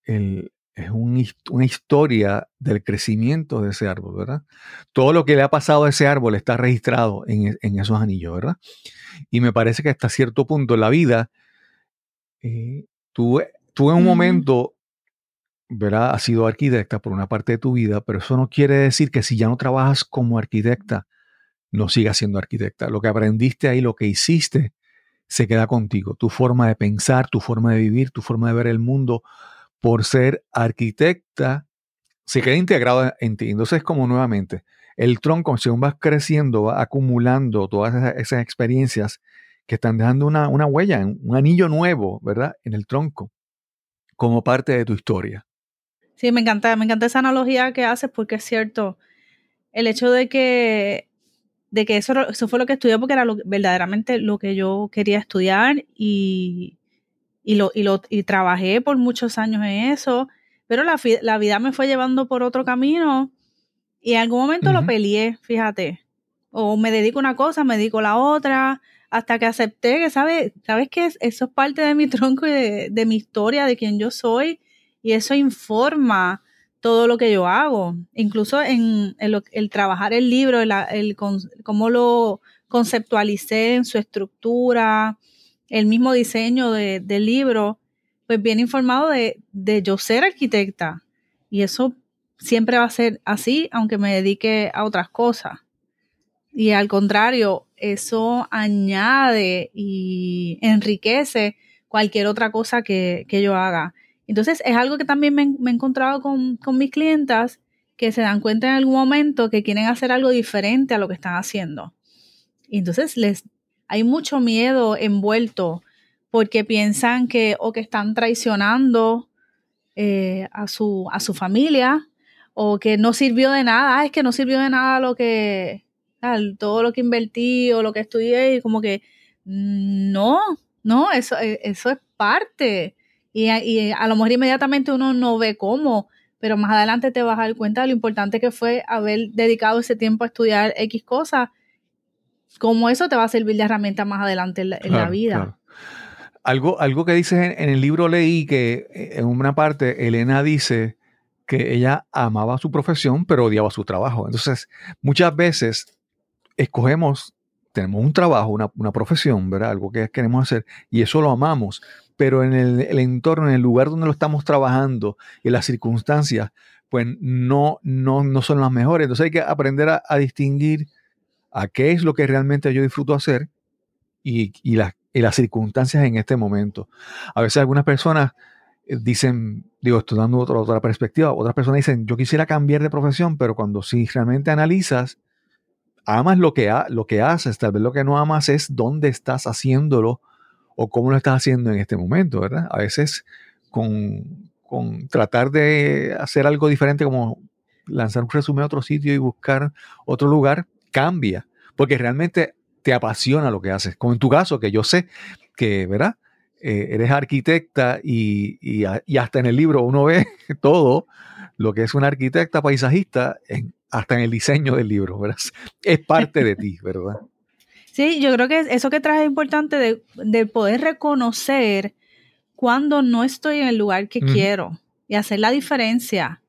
el- es un una historia del crecimiento de ese árbol, ¿verdad? Todo lo que le ha pasado a ese árbol está registrado en, e- en esos anillos, ¿verdad? Y me parece que hasta cierto punto en la vida, eh, tú, tú en un momento, ¿verdad? Has sido arquitecta por una parte de tu vida, pero eso no quiere decir que si ya no trabajas como arquitecta, no sigas siendo arquitecta. Lo que aprendiste ahí, lo que hiciste, se queda contigo. Tu forma de pensar, tu forma de vivir, tu forma de ver el mundo, por ser arquitecta, se queda integrado en ti. Entonces, como nuevamente, el tronco, según vas creciendo, va acumulando todas esas, esas experiencias que están dejando una, una huella, un anillo nuevo, ¿verdad? En el tronco, como parte de tu historia. Sí, me encanta, me encanta esa analogía que haces porque es cierto. El hecho de que, de que eso, eso fue lo que estudié porque era lo- verdaderamente lo que yo quería estudiar y, y, lo, y, lo, y trabajé por muchos años en eso, pero la, la vida me fue llevando por otro camino y en algún momento lo peleé, fíjate. O me dedico a una cosa, me dedico a la otra, hasta que acepté que, ¿sabes? ¿Sabes que Eso es parte de mi tronco y de, de mi historia, de quién yo soy y eso informa todo lo que yo hago, incluso en, el trabajar el libro, el, cómo lo conceptualicé en su estructura, el mismo diseño de- del libro, pues bien informado de, de yo ser arquitecta. Y eso siempre va a ser así, aunque me dedique a otras cosas. Y al contrario, eso añade y enriquece cualquier otra cosa que, que yo haga. Entonces es algo que también me, he encontrado con, con mis clientas que se dan cuenta en algún momento que quieren hacer algo diferente a lo que están haciendo. Y entonces les hay mucho miedo envuelto porque piensan que o que están traicionando eh, a, su, a su familia o que no sirvió de nada, Ah, es que no sirvió de nada lo que, tal, todo lo que invertí o lo que estudié y como que mm, no, no, eso, eh, eso es parte. Y, a- y a lo mejor inmediatamente uno no ve cómo, pero más adelante te vas a dar cuenta de lo importante que fue haber dedicado ese tiempo a estudiar X cosas, cómo eso te va a servir de herramienta más adelante en la, en la Claro, vida. claro. Algo, algo que dices en, en el libro leí que eh, en una parte Elena dice que ella amaba su profesión pero odiaba su trabajo. Entonces, muchas veces escogemos, tenemos un trabajo, una, una profesión, ¿verdad? Algo que queremos hacer y eso lo amamos, pero en el, entorno, en el lugar donde lo estamos trabajando y las circunstancias, pues no, no, no son las mejores. Entonces hay que aprender a, distinguir a qué es lo que realmente yo disfruto hacer y, y, las, y las circunstancias en este momento. A veces algunas personas eh, dicen, digo, estoy dando otra, otra perspectiva, otras personas dicen, yo quisiera cambiar de profesión, pero cuando si realmente analizas, amas lo que, ha, lo que haces, tal vez lo que no amas es dónde estás haciéndolo o cómo lo estás haciendo en este momento, ¿verdad? A veces con, con tratar de hacer algo diferente como lanzar un resumen a otro sitio y buscar otro lugar, cambia, porque realmente te apasiona lo que haces. Como en tu caso, que yo sé que, ¿verdad? Eh, eres arquitecta y, y, hasta en el libro uno ve todo lo que es una arquitecta paisajista, hasta en el diseño del libro, ¿verdad? Es parte de ti, ¿verdad? Sí, yo creo que eso que traes es importante de, de poder reconocer cuando no estoy en el lugar que quiero y hacer la diferencia.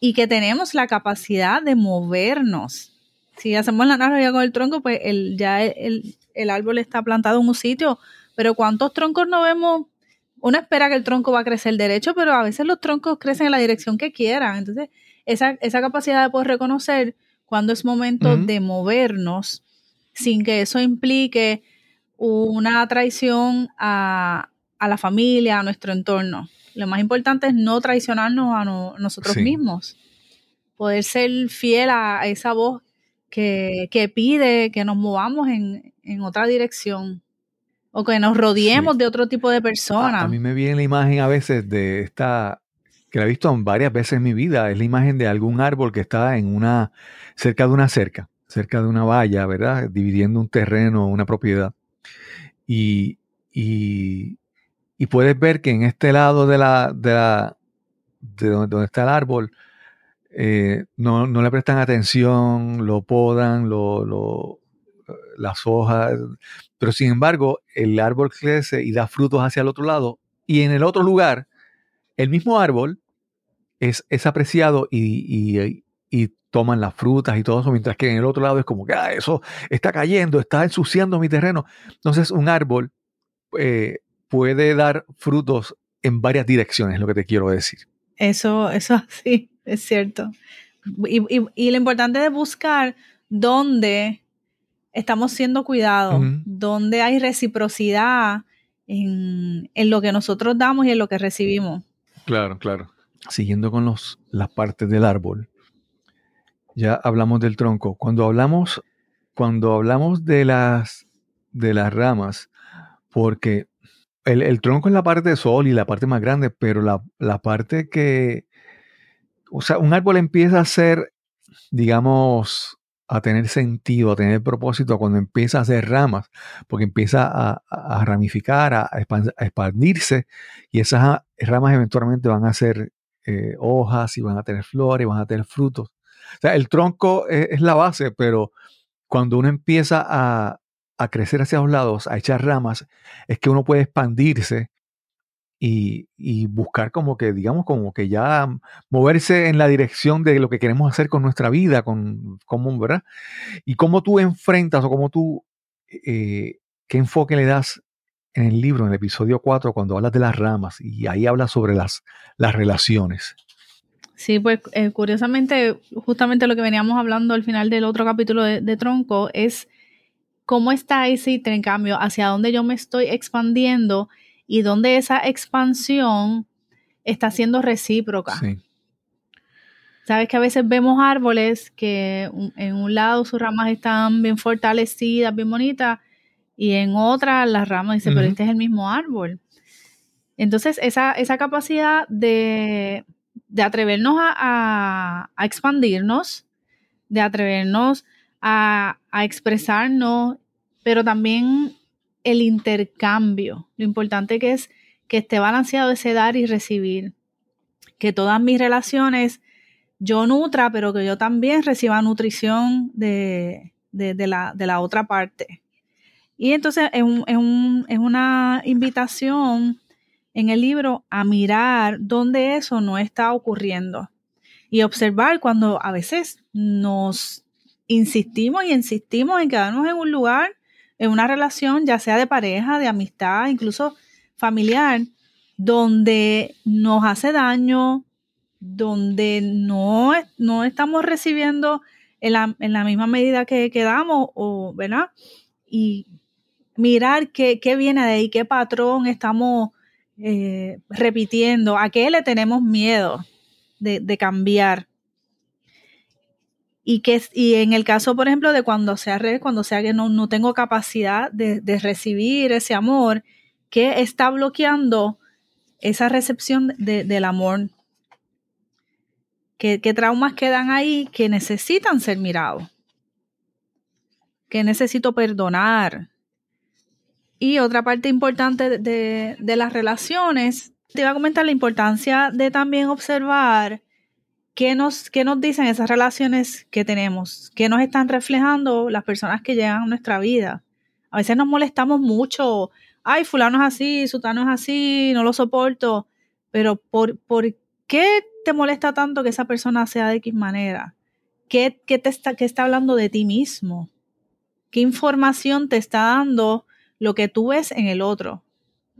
Y que tenemos la capacidad de movernos. Si hacemos la analogía con el tronco, pues el, ya el, el, árbol está plantado en un sitio, pero ¿cuántos troncos no vemos? Uno espera que el tronco va a crecer derecho, pero a veces los troncos crecen en la dirección que quieran. Entonces, esa, esa capacidad de poder reconocer cuando es momento de movernos sin que eso implique una traición a, a la familia, a nuestro entorno. Lo más importante es no traicionarnos a nosotros mismos. Poder ser fiel a esa voz que, pide que nos movamos en, otra dirección. O que nos rodeemos de otro tipo de personas. A, mí me viene la imagen a veces de esta, que la he visto varias veces en mi vida, es la imagen de algún árbol que está en una, cerca de una cerca, cerca de una valla, ¿verdad? Dividiendo un terreno, una propiedad. Y, y, y puedes ver que en este lado de la, de, la, de donde, está el árbol, eh, no, le prestan atención, lo podan, lo, lo, las hojas, pero sin embargo el árbol crece y da frutos hacia el otro lado y en el otro lugar el mismo árbol es, es apreciado y, y, y, toman las frutas y todo eso, mientras que en el otro lado es como que ah, eso está cayendo, está ensuciando mi terreno. Entonces un árbol eh, puede dar frutos en varias direcciones, es lo que te quiero decir. Eso, eso sí, es cierto. Y, lo importante es buscar dónde estamos siendo cuidados, dónde hay reciprocidad en, lo que nosotros damos y en lo que recibimos. Claro, claro. Siguiendo con los, las partes del árbol, ya hablamos del tronco. Cuando hablamos, cuando hablamos de las, de las ramas, porque el, tronco es la parte sol y la parte más grande, pero la, parte que, o sea, un árbol empieza a ser, digamos, a tener sentido, a tener propósito cuando empieza a hacer ramas, porque empieza a, ramificar, a, expandirse, y esas ramas eventualmente van a ser eh, hojas y van a tener flores, van a tener frutos. O sea, el tronco es, es la base, pero cuando uno empieza a, a crecer hacia los lados, a echar ramas, es que uno puede expandirse y, buscar como que, digamos, como que ya moverse en la dirección de lo que queremos hacer con nuestra vida, con cómo, ¿verdad? Y cómo tú enfrentas o cómo tú, eh, qué enfoque le das en el libro, en el episodio 4, cuando hablas de las ramas y ahí hablas sobre las, las relaciones. Sí, pues eh, curiosamente, justamente lo que veníamos hablando al final del otro capítulo de Tronco es cómo está ese intercambio, hacia dónde yo me estoy expandiendo y dónde esa expansión está siendo recíproca. Sí. Sabes que a veces vemos árboles que en un lado sus ramas están bien fortalecidas, bien bonitas, y en otra las ramas dicen, pero este es el mismo árbol. Entonces, esa, esa capacidad de, atrevernos a, a, expandirnos, de atrevernos a, expresarnos, pero también el intercambio. Lo importante que es que esté balanceado ese dar y recibir. Que todas mis relaciones yo nutra, pero que yo también reciba nutrición de, la, otra parte. Y entonces es, es, una invitación en el libro a mirar dónde eso no está ocurriendo y observar cuando a veces nos insistimos y insistimos en quedarnos en un lugar, en una relación, ya sea de pareja, de amistad, incluso familiar, donde nos hace daño, donde no, no estamos recibiendo en la, misma medida que quedamos, o, ¿verdad? Y mirar qué, viene de ahí, qué patrón estamos eh, repitiendo, a qué le tenemos miedo de, de cambiar. Y, que, y en el caso, por ejemplo, de cuando sea red, cuando sea que no, no tengo capacidad de, recibir ese amor, que está bloqueando esa recepción del amor. qué, qué traumas quedan ahí que necesitan ser mirados, que necesito perdonar. Y otra parte importante de, de las relaciones, te iba a comentar la importancia de también observar qué nos, qué nos dicen esas relaciones que tenemos, qué nos están reflejando las personas que llegan a nuestra vida. A veces nos molestamos mucho, ay, fulano es así, sutano es así, no lo soporto, pero ¿por, por qué te molesta tanto que esa persona sea de X manera? ¿Qué, qué te está, qué está hablando de ti mismo? ¿Qué información te está dando lo que tú ves en el otro?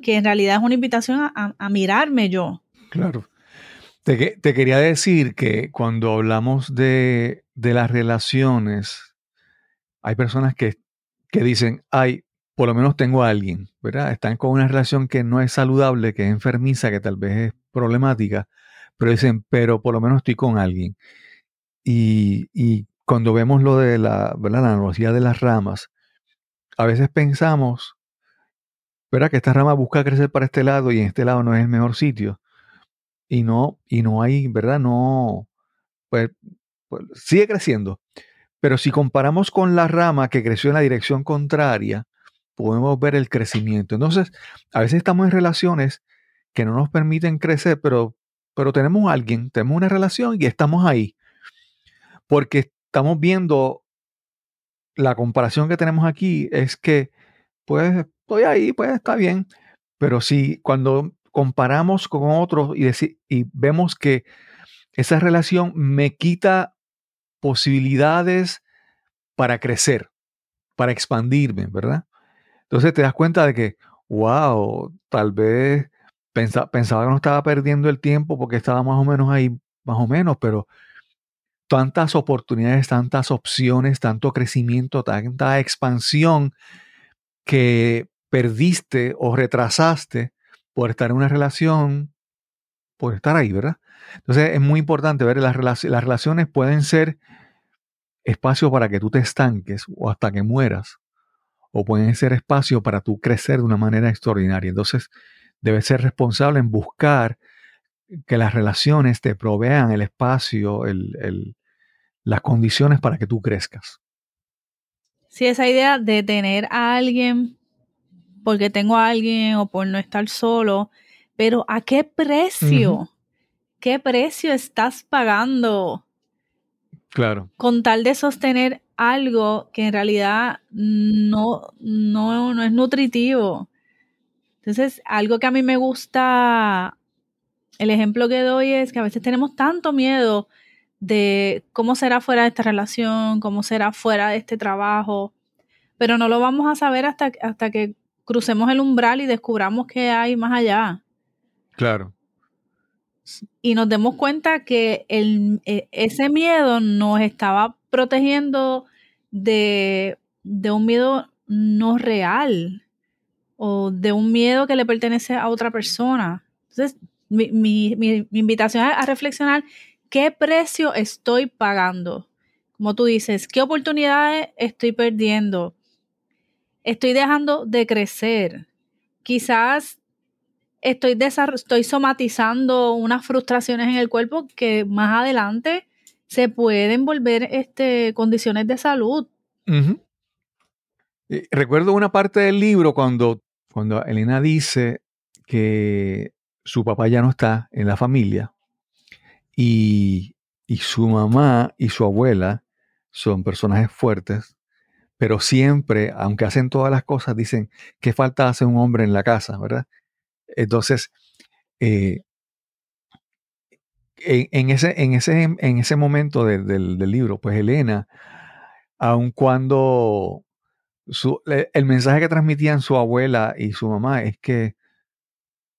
Que en realidad es una invitación a, mirarme yo. Claro. Te, te, quería decir que cuando hablamos de, de las relaciones, hay personas que, que, dicen, ay, por lo menos tengo a alguien, ¿verdad? Están con una relación que no es saludable, que es enfermiza, que tal vez es problemática, pero dicen, pero por lo menos estoy con alguien. Y, y cuando vemos lo de la, ¿verdad? la analogía de las ramas, a veces pensamos, ¿verdad? Que esta rama busca crecer para este lado y en este lado no es el mejor sitio. Y no, y no hay, ¿verdad? No, pues, pues sigue creciendo. Pero si comparamos con la rama que creció en la dirección contraria, podemos ver el crecimiento. Entonces, a veces estamos en relaciones que no nos permiten crecer, pero, pero tenemos a alguien, tenemos una relación y estamos ahí. Porque estamos viendo la comparación que tenemos aquí es que, pues, estoy ahí, pues está bien. Pero si cuando comparamos con otros y, y vemos que esa relación me quita posibilidades para crecer, para expandirme, ¿verdad? Entonces te das cuenta de que, wow, tal vez pensaba que no estaba perdiendo el tiempo porque estaba más o menos ahí, más o menos, pero tantas oportunidades, tantas opciones, tanto crecimiento, tanta expansión que perdiste o retrasaste por estar en una relación, por estar ahí, ¿verdad? Entonces es muy importante ver las, relaciones, las relaciones pueden ser espacio para que tú te estanques o hasta que mueras, o pueden ser espacio para tú crecer de una manera extraordinaria. Entonces debes ser responsable en buscar que las relaciones te provean el espacio, el, el, las condiciones para que tú crezcas. Sí, esa idea de tener a alguien porque tengo a alguien o por no estar solo, pero ¿a qué precio? Uh -huh. ¿Qué precio estás pagando? Claro. Con tal de sostener algo que en realidad no, no, no es nutritivo. Entonces, algo que a mí me gusta, el ejemplo que doy es que a veces tenemos tanto miedo de cómo será fuera de esta relación, cómo será fuera de este trabajo, pero no lo vamos a saber hasta, hasta que crucemos el umbral y descubramos qué hay más allá. Claro. Y nos demos cuenta que el, ese miedo nos estaba protegiendo de, de un miedo no real o de un miedo que le pertenece a otra persona. Entonces, mi, invitación es a reflexionar qué precio estoy pagando. Como tú dices, qué oportunidades estoy perdiendo estoy dejando de crecer. Quizás estoy, estoy somatizando unas frustraciones en el cuerpo que más adelante se pueden volver este, condiciones de salud. -huh. Recuerdo una parte del libro cuando, cuando Elena dice que su papá ya no está en la familia y, y su mamá y su abuela son personajes fuertes pero siempre, aunque hacen todas las cosas, dicen que falta hacer un hombre en la casa, ¿verdad? Entonces, eh, en, ese, en, ese, en ese momento de, de, del libro, pues Elena, aun cuando su, el mensaje que transmitían su abuela y su mamá es que,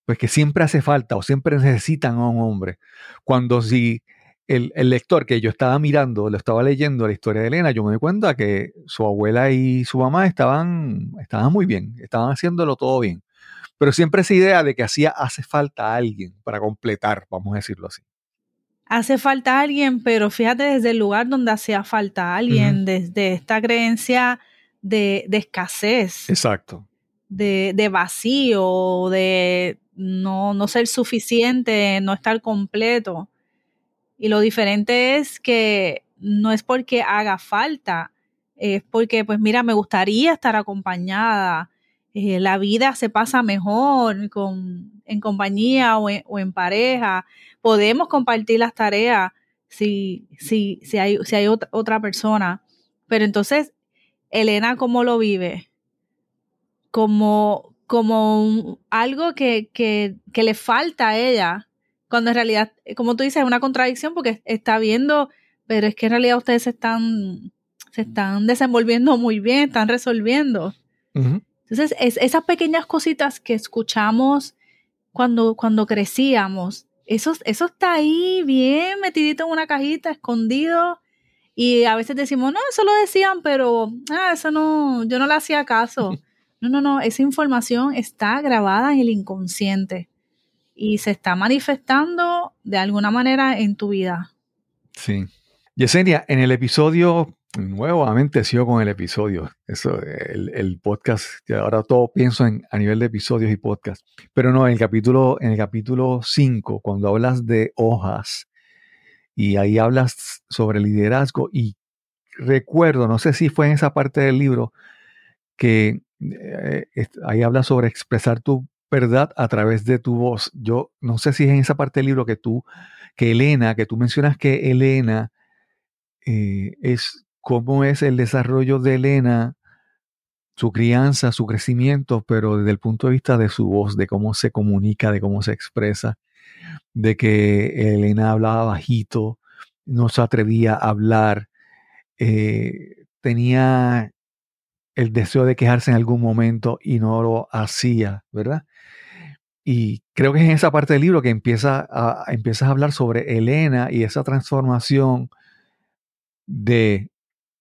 pues que siempre hace falta o siempre necesitan a un hombre. Cuando si el, el, lector que yo estaba mirando, lo estaba leyendo la historia de Elena, yo me di cuenta que su abuela y su mamá estaban, estaban muy bien, estaban haciéndolo todo bien. Pero siempre esa idea de que hacía hace falta alguien para completar, vamos a decirlo así. Hace falta alguien, pero fíjate desde el lugar donde hacía falta alguien, uh -huh. desde esta creencia de, de escasez. Exacto. De, de, vacío, de no, no ser suficiente, no estar completo Y lo diferente es que no es porque haga falta, es porque, pues mira, me gustaría estar acompañada. eh, la vida se pasa mejor con, en compañía o en, pareja. Podemos compartir las tareas si, si, si hay, si hay otra, otra persona. Pero entonces, Elena, ¿cómo lo vive? Como, como un- algo que, que, que le falta a ella, cuando en realidad, como tú dices, es una contradicción porque está viendo, pero es que en realidad ustedes se están, se están desenvolviendo muy bien, están resolviendo. Entonces, es, esas pequeñas cositas que escuchamos cuando, cuando crecíamos, eso, eso está ahí bien metidito en una cajita, escondido. Y a veces decimos, no, eso lo decían, pero ah, eso no, yo no le hacía caso. No, no, no, esa información está grabada en el inconsciente y se está manifestando de alguna manera en tu vida. Sí. Yesenia, en el episodio, nuevamente sigo con el episodio, eso, el, el podcast, ahora todo pienso en, a nivel de episodios y podcast, pero no, en el capítulo, en el capítulo 5, cuando hablas de hojas, y ahí hablas sobre liderazgo, y recuerdo, no sé si fue en esa parte del libro, que eh, ahí hablas sobre expresar tu verdad a través de tu voz. Yo no sé si es en esa parte del libro que tú, que Elena, que tú mencionas que Elena eh, es cómo es el desarrollo de Elena, su crianza, su crecimiento, pero desde el punto de vista de su voz, de cómo se comunica, de cómo se expresa, de que Elena hablaba bajito, no se atrevía a hablar, eh, tenía el deseo de quejarse en algún momento y no lo hacía, ¿verdad? Y creo que es en esa parte del libro que empieza a, empiezas a hablar sobre Elena y esa transformación de,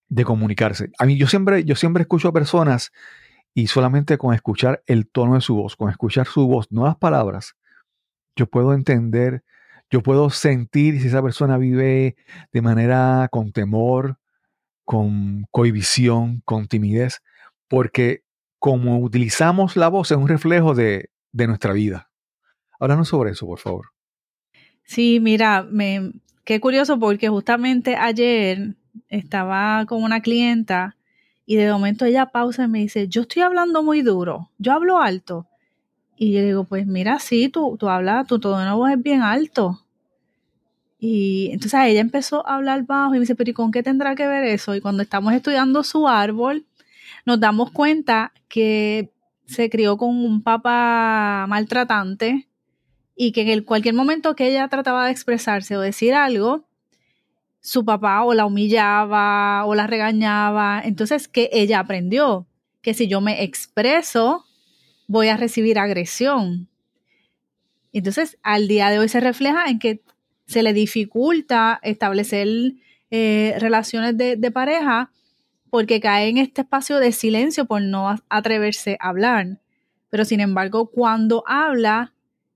de comunicarse. A mí yo siempre, yo siempre escucho a personas y solamente con escuchar el tono de su voz, con escuchar su voz, no las palabras, yo puedo entender, yo puedo sentir si esa persona vive de manera con temor, con cohibición, con timidez, porque como utilizamos la voz es un reflejo de, de nuestra vida. Háblanos sobre eso, por favor. Sí, mira, me, qué curioso porque justamente ayer estaba con una clienta y de momento ella pausa y me dice, yo estoy hablando muy duro, yo hablo alto. Y yo digo, pues mira, sí, tú, tú hablas, tu tono de voz es bien alto. Y entonces ella empezó a hablar bajo y me dice, pero ¿y con qué tendrá que ver eso? Y cuando estamos estudiando su árbol, nos damos cuenta que se crió con un papá maltratante y que en el, cualquier momento que ella trataba de expresarse o decir algo, su papá o la humillaba o la regañaba. Entonces, que ella aprendió que si yo me expreso, voy a recibir agresión. Entonces, al día de hoy se refleja en que se le dificulta establecer eh, relaciones de, pareja porque cae en este espacio de silencio por no atreverse a hablar. Pero sin embargo, cuando habla,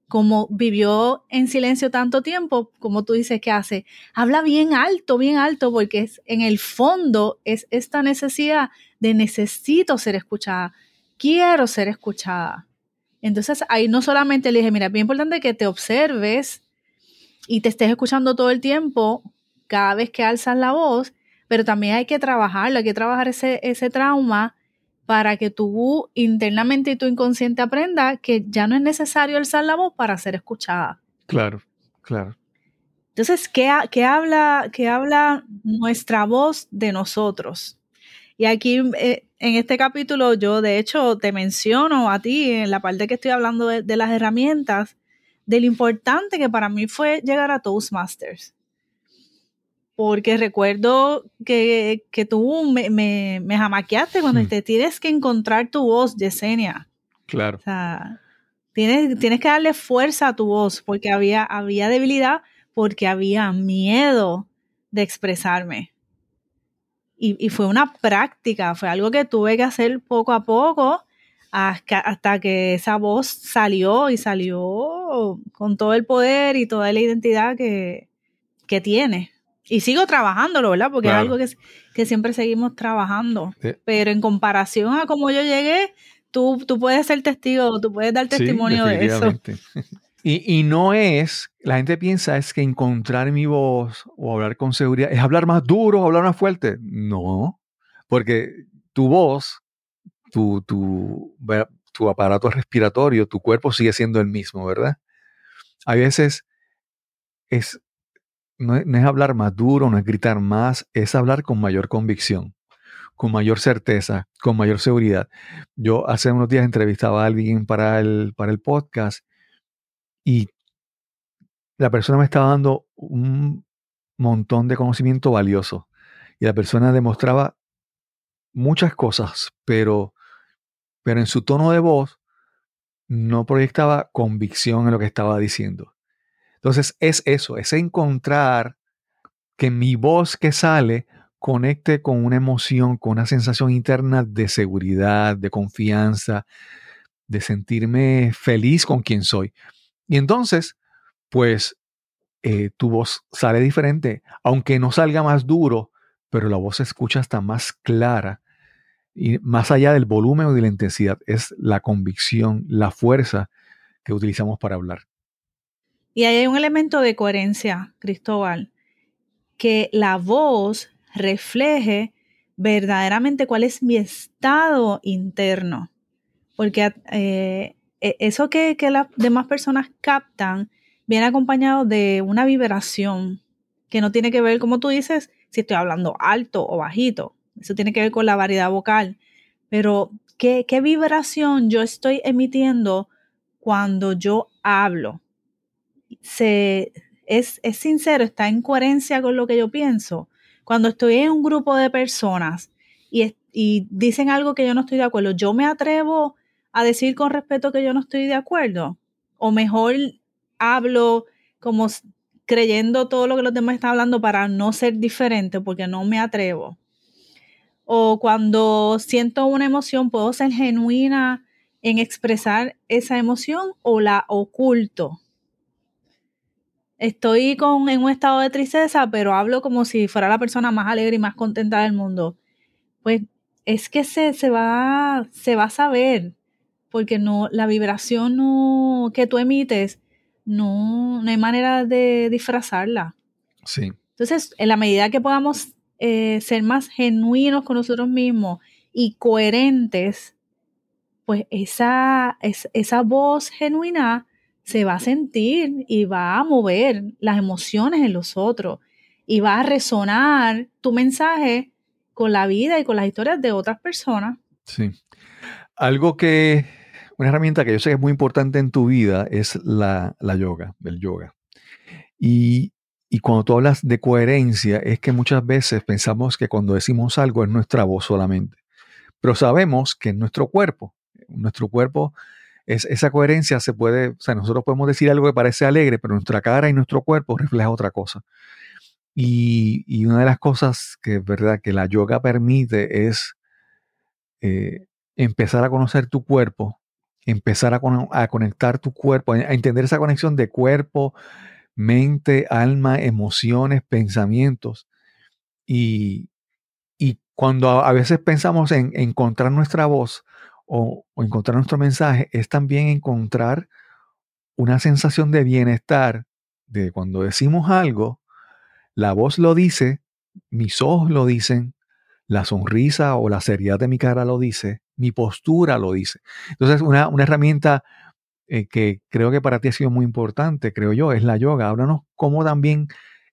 como vivió en silencio tanto tiempo, como tú dices que hace, habla bien alto, bien alto, porque es, en el fondo es esta necesidad de necesito ser escuchada, quiero ser escuchada. Entonces ahí no solamente le dije, mira, es bien importante que te observes y te estés escuchando todo el tiempo, cada vez que alzas la voz, pero también hay que trabajarlo, hay que trabajar ese, ese trauma para que tú internamente y tu inconsciente aprenda que ya no es necesario alzar la voz para ser escuchada. Claro, claro. Entonces, ¿qué, qué habla, qué habla nuestra voz de nosotros? Y aquí eh, en este capítulo yo de hecho te menciono a ti en la parte que estoy hablando de, de las herramientas, de lo importante que para mí fue llegar a Toastmasters porque recuerdo que, que tú me, me, me, jamaqueaste cuando hmm. te tienes que encontrar tu voz, Yesenia. Claro. O sea, tienes, tienes que darle fuerza a tu voz porque había, había debilidad, porque había miedo de expresarme. Y, y, fue una práctica, fue algo que tuve que hacer poco a poco hasta, que esa voz salió y salió con todo el poder y toda la identidad que, que tiene. Y sigo trabajándolo, ¿verdad? Porque claro. es algo que, que, siempre seguimos trabajando. Sí. Pero en comparación a cómo yo llegué, tú, tú puedes ser testigo, tú puedes dar testimonio sí, de eso. Y, y, no es, la gente piensa es que encontrar mi voz o hablar con seguridad es hablar más duro, hablar más fuerte. No, porque tu voz, tu, tu, tu aparato respiratorio, tu cuerpo sigue siendo el mismo, ¿verdad? A veces es, no, es hablar más duro, no es gritar más, es hablar con mayor convicción, con mayor certeza, con mayor seguridad. Yo hace unos días entrevistaba a alguien para el, para el podcast y la persona me estaba dando un montón de conocimiento valioso y la persona demostraba muchas cosas, pero, pero en su tono de voz no proyectaba convicción en lo que estaba diciendo. Entonces es eso, es encontrar que mi voz que sale conecte con una emoción, con una sensación interna de seguridad, de confianza, de sentirme feliz con quien soy. Y entonces, pues, eh, tu voz sale diferente, aunque no salga más duro, pero la voz se escucha hasta más clara. Y más allá del volumen o de la intensidad, es la convicción, la fuerza que utilizamos para hablar. Y ahí hay un elemento de coherencia, Cristóbal, que la voz refleje verdaderamente cuál es mi estado interno. Porque eh, e, eso que, que las demás personas captan viene acompañado de una vibración que no tiene que ver, como tú dices, si estoy hablando alto o bajito. Eso tiene que ver con la variedad vocal. Pero, ¿qué, vibración yo estoy emitiendo cuando yo hablo? se, es, es sincero, está en coherencia con lo que yo pienso. Cuando estoy en un grupo de personas y, y dicen algo que yo no estoy de acuerdo, yo me atrevo a decir con respeto que yo no estoy de acuerdo. O mejor hablo como creyendo todo lo que los demás están hablando para no ser diferente porque no me atrevo. O cuando siento una emoción, puedo ser genuina en expresar esa emoción o la oculto estoy con, en un estado de tristeza, pero hablo como si fuera la persona más alegre y más contenta del mundo. Pues es que se, se, va, se va a saber, porque no, la vibración no, que tú emites, no, no hay manera de disfrazarla. Sí. Entonces, en la medida que podamos eh, ser más genuinos con nosotros mismos y coherentes, pues esa, esa voz genuina se va a sentir y va a mover las emociones en los otros y va a resonar tu mensaje con la vida y con las historias de otras personas. Sí. Algo que, una herramienta que yo sé que es muy importante en tu vida es la, yoga, el yoga. Y, y cuando tú hablas de coherencia, es que muchas veces pensamos que cuando decimos algo es nuestra voz solamente. Pero sabemos que es nuestro cuerpo. Nuestro cuerpo esa coherencia se puede, o sea, nosotros podemos decir algo que parece alegre, pero nuestra cara y nuestro cuerpo refleja otra cosa. Y, una de las cosas que es verdad que la yoga permite es eh, empezar a conocer tu cuerpo, empezar a, conectar tu cuerpo, a, entender esa conexión de cuerpo, mente, alma, emociones, pensamientos. Y, y cuando a, veces pensamos en encontrar nuestra voz, o, encontrar nuestro mensaje es también encontrar una sensación de bienestar de cuando decimos algo, la voz lo dice, mis ojos lo dicen, la sonrisa o la seriedad de mi cara lo dice, mi postura lo dice. Entonces, una, una herramienta eh, que creo que para ti ha sido muy importante, creo yo, es la yoga. Háblanos cómo también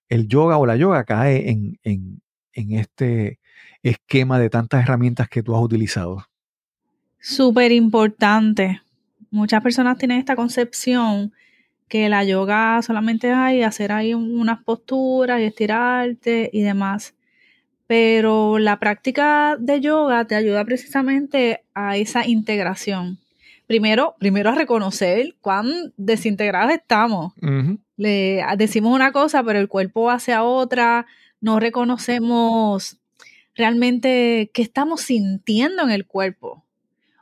el yoga o la yoga cae en, en, en este esquema de tantas herramientas que tú has utilizado súper importante. Muchas personas tienen esta concepción que la yoga solamente hay hacer ahí unas posturas y estirarte y demás. Pero la práctica de yoga te ayuda precisamente a esa integración. Primero, primero a reconocer cuán desintegrados estamos. Le decimos una cosa, pero el cuerpo hace otra. No reconocemos realmente qué estamos sintiendo en el cuerpo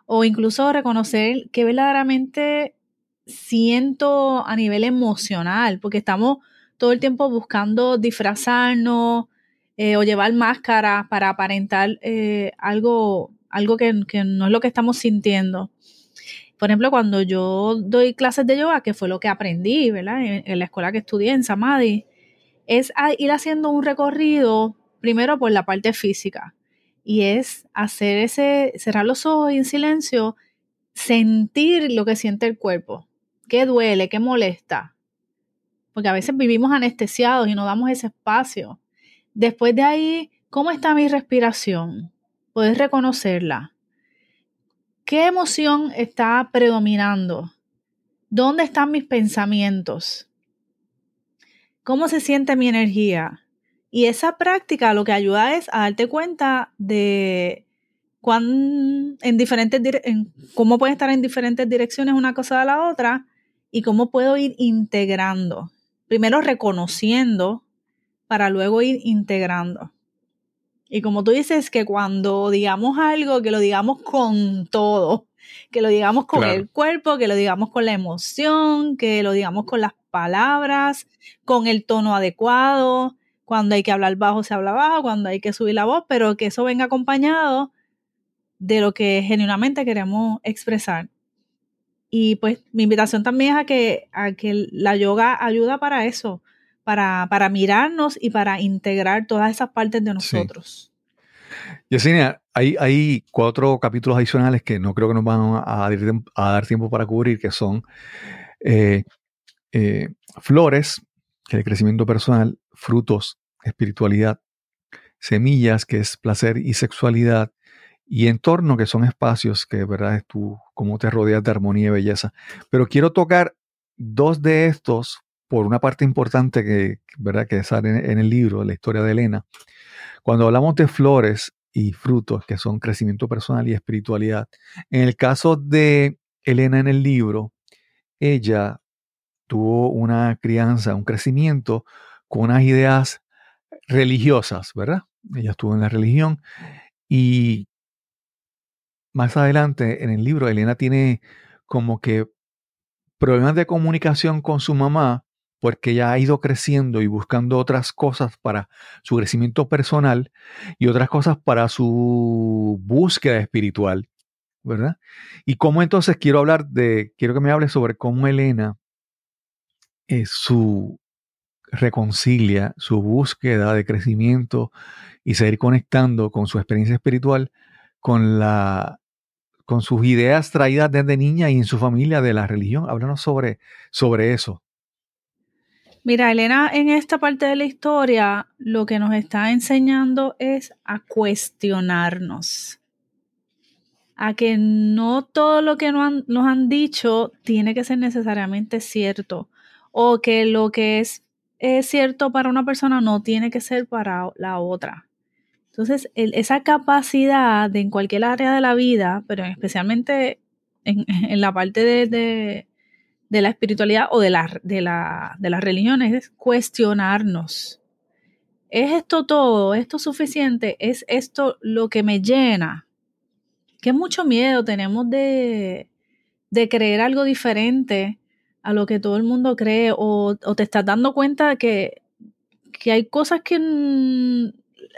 o incluso reconocer que verdaderamente siento a nivel emocional, porque estamos todo el tiempo buscando disfrazarnos eh, o llevar máscaras para aparentar eh, algo, algo que, no es lo que estamos sintiendo. Por ejemplo, cuando yo doy clases de yoga, que fue lo que aprendí, ¿verdad? En, en la escuela que estudié en Samadhi, es ir haciendo un recorrido primero por la parte física y es hacer ese, cerrar los ojos en silencio, sentir lo que siente el cuerpo, qué duele, qué molesta, porque a veces vivimos anestesiados y no damos ese espacio. Después de ahí, ¿cómo está mi respiración? Puedes reconocerla. ¿Qué emoción está predominando? ¿Dónde están mis pensamientos? ¿Cómo se siente mi energía? Y esa práctica lo que ayuda es a darte cuenta de en diferentes cómo pueden estar en diferentes direcciones una cosa de la otra y cómo puedo ir integrando. Primero reconociendo para luego ir integrando. Y como tú dices, que cuando digamos algo, que lo digamos con todo, que lo digamos con Claro. el cuerpo, que lo digamos con la emoción, que lo digamos con las palabras, con el tono adecuado, cuando hay que hablar bajo se habla bajo, cuando hay que subir la voz, pero que eso venga acompañado de lo que genuinamente queremos expresar. Y pues mi invitación también es a que, a que la yoga ayuda para eso, para, para mirarnos y para integrar todas esas partes de Sí. nosotros. Yesenia, hay, hay cuatro capítulos adicionales que no creo que nos van a, dar tiemp- a dar tiempo para cubrir, que son eh, eh, flores, que es el crecimiento personal, frutos, espiritualidad, semillas, que es placer y sexualidad, y entorno, que son espacios, que verdad es tú, cómo te rodeas de armonía y belleza. Pero quiero tocar dos de estos por una parte importante que, verdad, que sale en, en el libro, la historia de Elena. Cuando hablamos de flores y frutos, que son crecimiento personal y espiritualidad, en el caso de Elena en el libro, ella tuvo una crianza, un crecimiento con unas ideas religiosas, ¿verdad? Ella estuvo en la religión y más adelante en el libro Elena tiene como que problemas de comunicación con su mamá porque ella ha ido creciendo y buscando otras cosas para su crecimiento personal y otras cosas para su búsqueda espiritual, ¿verdad? Y cómo entonces quiero hablar de, quiero que me hable sobre cómo Elena eh, su reconcilia su búsqueda de crecimiento y seguir conectando con su experiencia espiritual con la con sus ideas traídas desde niña y en su familia de la religión. Háblanos sobre, sobre eso. Mira, Elena, en esta parte de la historia, lo que nos está enseñando es a cuestionarnos. A que no todo lo que nos han, dicho tiene que ser necesariamente cierto. O que lo que es, cierto para una persona no tiene que ser para la otra. Entonces, esa capacidad de en cualquier área de la vida, pero especialmente en, la parte de, de, la espiritualidad o de, de, la, de las religiones, es cuestionarnos. ¿Es esto todo? ¿Es esto suficiente? ¿Es esto lo que me llena? Que mucho miedo tenemos de, de creer algo diferente a lo que todo el mundo cree o, o te estás dando cuenta que, que hay cosas que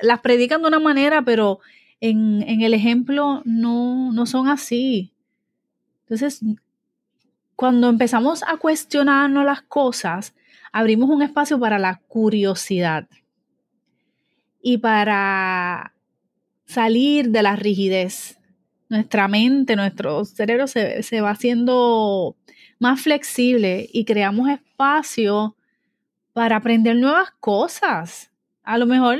las predican de una manera, pero en, en el ejemplo no, no, son así. Entonces, cuando empezamos a cuestionarnos las cosas, abrimos un espacio para la curiosidad y para salir de la rigidez. Nuestra mente, nuestro cerebro se, se va haciendo más flexible y creamos espacio para aprender nuevas cosas. A lo mejor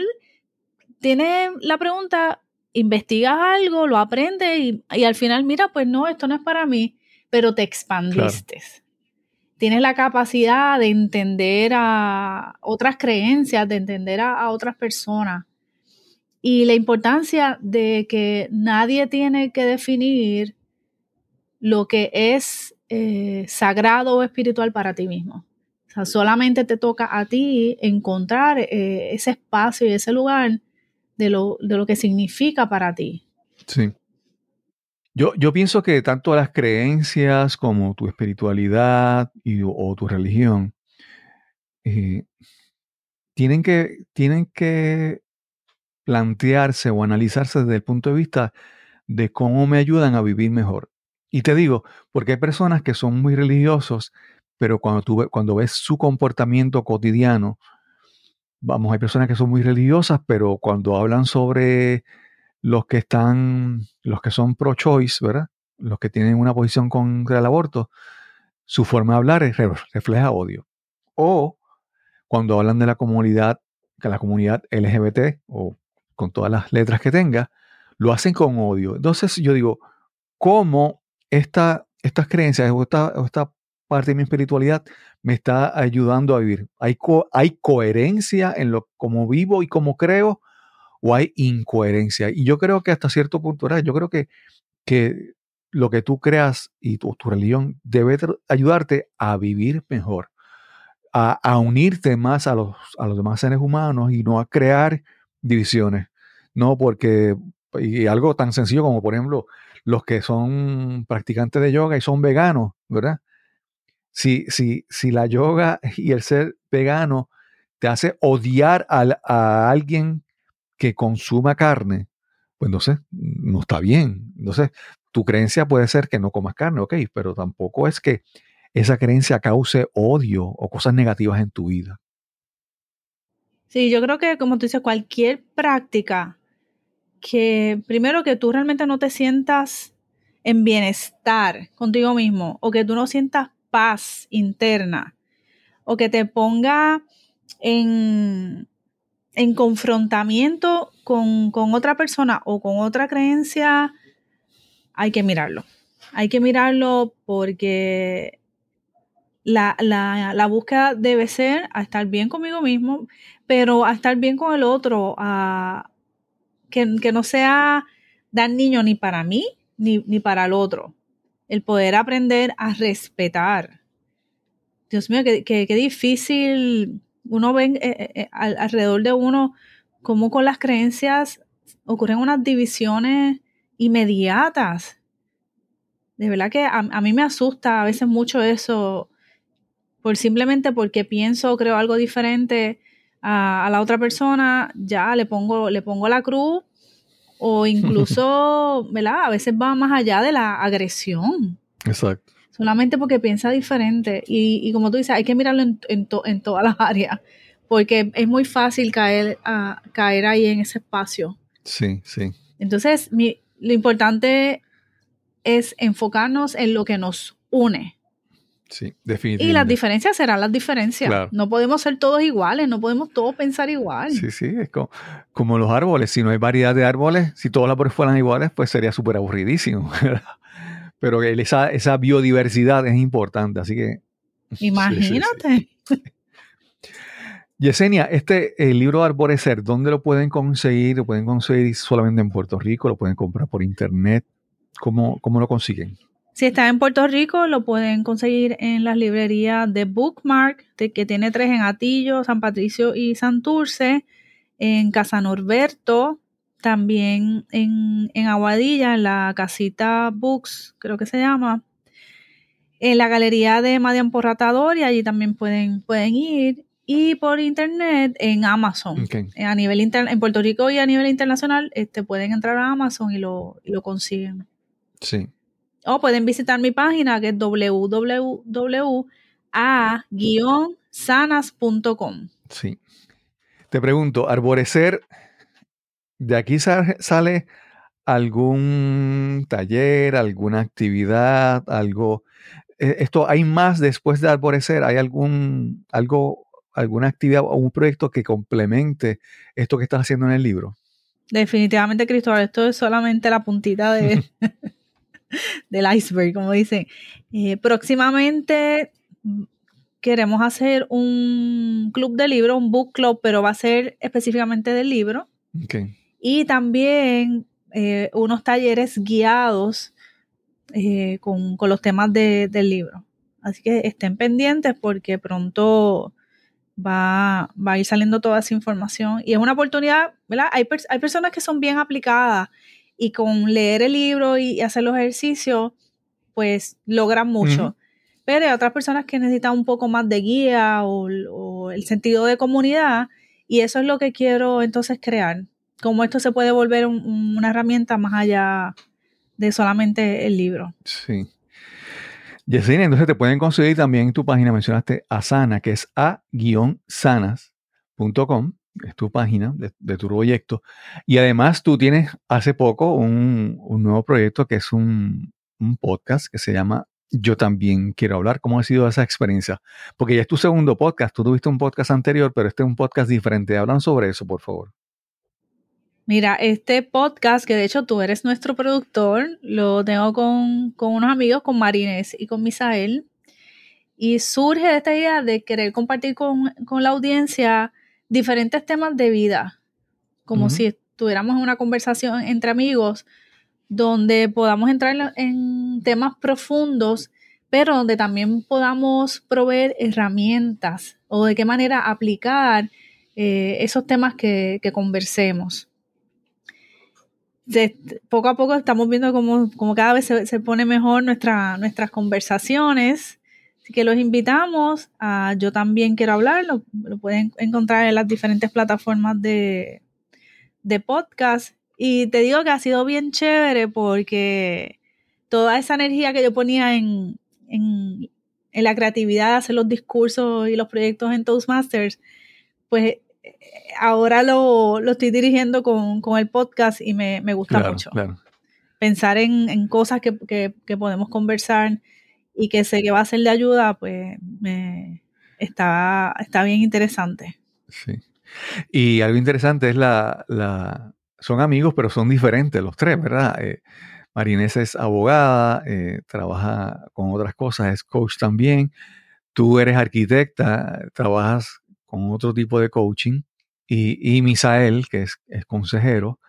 tienes la pregunta, investigas algo, lo aprendes y, y, al final, mira, pues no, esto no es para mí, pero te expandiste. Claro. Tienes la capacidad de entender a otras creencias, de entender a, a otras personas. Y la importancia de que nadie tiene que definir lo que es eh, sagrado o espiritual para ti mismo. O sea, solamente te toca a ti encontrar eh, ese espacio y ese lugar de lo, de lo que significa para ti. Sí. Yo, yo pienso que tanto las creencias como tu espiritualidad y, o tu religión eh, tienen, que, tienen que plantearse o analizarse desde el punto de vista de cómo me ayudan a vivir mejor. Y te digo, porque hay personas que son muy religiosos, pero cuando, cuando ves su comportamiento cotidiano, vamos, hay personas que son muy religiosas, pero cuando hablan sobre los que están, los que son pro-choice, ¿verdad? Los que tienen una posición contra el aborto, su forma de hablar refleja odio. O cuando hablan de la comunidad, que la comunidad LGBT, o con todas las letras que tenga, lo hacen con odio. Entonces yo digo, ¿cómo esta, estas creencias o esta, parte de mi espiritualidad me está ayudando a vivir? ¿Hay, co- hay coherencia en lo como vivo y como creo? ¿O hay incoherencia? Y yo creo que hasta cierto punto, ¿verdad? yo creo que, que lo que tú creas y tu, tu religión debe ayudarte a vivir mejor, a, a unirte más a los, a los demás seres humanos y no a crear divisiones. No, porque, y algo tan sencillo como, por ejemplo, los que son practicantes de yoga y son veganos, ¿verdad? Si, si, si la yoga y el ser vegano te hace odiar al- a alguien que consuma carne, pues entonces no está bien. Entonces, tu creencia puede ser que no comas carne, ok, pero tampoco es que esa creencia cause odio o cosas negativas en tu vida. Sí, yo creo que como tú dices, cualquier práctica que primero que tú realmente no te sientas en bienestar contigo mismo o que tú no sientas paz interna o que te ponga en, en confrontamiento con, con otra persona o con otra creencia, hay que mirarlo. Hay que mirarlo porque la, la, búsqueda debe ser a estar bien conmigo mismo, pero a estar bien con el otro, que, que no sea daño ni para mí ni, ni para el otro. El poder aprender a respetar. Dios mío, qué- qué difícil uno ve eh, eh, eh, al- alrededor de uno cómo con las creencias ocurren unas divisiones inmediatas. De verdad que a, a mí me asusta a veces mucho eso, por simplemente porque pienso o creo algo diferente a, a la otra persona, ya le pongo, le pongo la cruz o incluso, ¿verdad? A veces va más allá de la agresión, Exacto. Solamente porque piensa diferente. Y, y como tú dices, hay que mirarlo en, en, to- en todas las áreas, porque es muy fácil caer, a, caer ahí en ese espacio. Sí, sí. Entonces, mi- lo importante es enfocarnos en lo que nos une. Sí, Y las definitivamente. diferencias serán las diferencias. Claro. No podemos ser todos iguales, no podemos todos pensar igual. Sí, sí, es como, como los árboles. Si no hay variedad de árboles, si todos los árboles fueran iguales, pues sería súper aburridísimo. Pero esa, esa biodiversidad es importante, así que... sí, sí, sí. Imagínate. Yesenia, este el libro Arborecer, ¿dónde lo pueden conseguir? ¿Lo pueden conseguir solamente en Puerto Rico? ¿Lo pueden comprar por internet? ¿Cómo, cómo lo consiguen? Si está en Puerto Rico, lo pueden conseguir en las librerías de Bookmark, de- que tiene tres en Atillo, San Patricio y Santurce, en Casa Norberto, también en, en Aguadilla, en la casita Books, creo que se llama, en la galería de Madian Porratador, y allí también pueden, pueden ir, y por internet en Amazon. A nivel inter- en Puerto Rico y a nivel internacional, este, pueden entrar a Amazon y lo, y lo consiguen. Sí. O pueden visitar mi página que es www.a-sanas.com. Sí. Te pregunto, Arborecer, ¿de aquí sa- sale algún taller, alguna actividad, algo? eh, Esto, ¿hay más después de Arborecer? ¿Hay algún, algo, alguna actividad o un proyecto que complemente esto que estás haciendo en el libro? Definitivamente, Cristóbal, esto es solamente la puntita de, del iceberg, como dicen. Eh, próximamente mm, queremos hacer un club de libros, un book club, pero va a ser específicamente del libro. Y también eh, unos talleres guiados eh, con, con los temas de- del libro. Así que estén pendientes porque pronto va, va a ir saliendo toda esa información y es una oportunidad, ¿verdad? Hay, hay personas que son bien aplicadas y con leer el libro y, y hacer los ejercicios, pues logran mucho. Pero hay otras personas que necesitan un poco más de guía o, o el sentido de comunidad y eso es lo que quiero entonces crear. Cómo esto se puede volver un- una herramienta más allá de solamente el libro. Sí. Yesenia, entonces te pueden conseguir también en tu página, mencionaste Asana, que es a-sanas.com, es tu página de, tu proyecto. Y además tú tienes hace poco un, un nuevo proyecto que es un, un, podcast que se llama Yo también quiero hablar. ¿Cómo ha sido esa experiencia? Porque ya es tu segundo podcast, tú tuviste un podcast anterior, pero este es un podcast diferente. Hablan sobre eso, por favor. Mira, este podcast, que de hecho tú eres nuestro productor, lo tengo con, con unos amigos, con Marines y con Misael. Y surge de esta idea de querer compartir con, con la audiencia diferentes temas de vida, como uh -huh. si estuviéramos en una conversación entre amigos, donde podamos entrar en temas profundos, pero donde también podamos proveer herramientas o de qué manera aplicar eh, esos temas que, que conversemos poco a poco estamos viendo cómo, cómo cada vez se, se, pone mejor nuestra, nuestras conversaciones. Así que los invitamos a Yo también quiero hablar. Lo, lo pueden encontrar en las diferentes plataformas de, de podcast. Y te digo que ha sido bien chévere porque toda esa energía que yo ponía en, en, en la creatividad de hacer los discursos y los proyectos en Toastmasters, pues ahora lo, lo estoy dirigiendo con, con, el podcast y me, me gusta claro, mucho. Claro. Pensar en, en cosas que, que, que, podemos conversar y que sé que va a ser de ayuda, pues me, está, está bien interesante. Sí. Y algo interesante es la, la, son amigos, pero son diferentes los tres, ¿verdad? Eh, Marinés es abogada, eh, trabaja con otras cosas, es coach también. Tú eres arquitecta, trabajas con otro tipo de coaching. Y, y Misael, que es, es, consejero,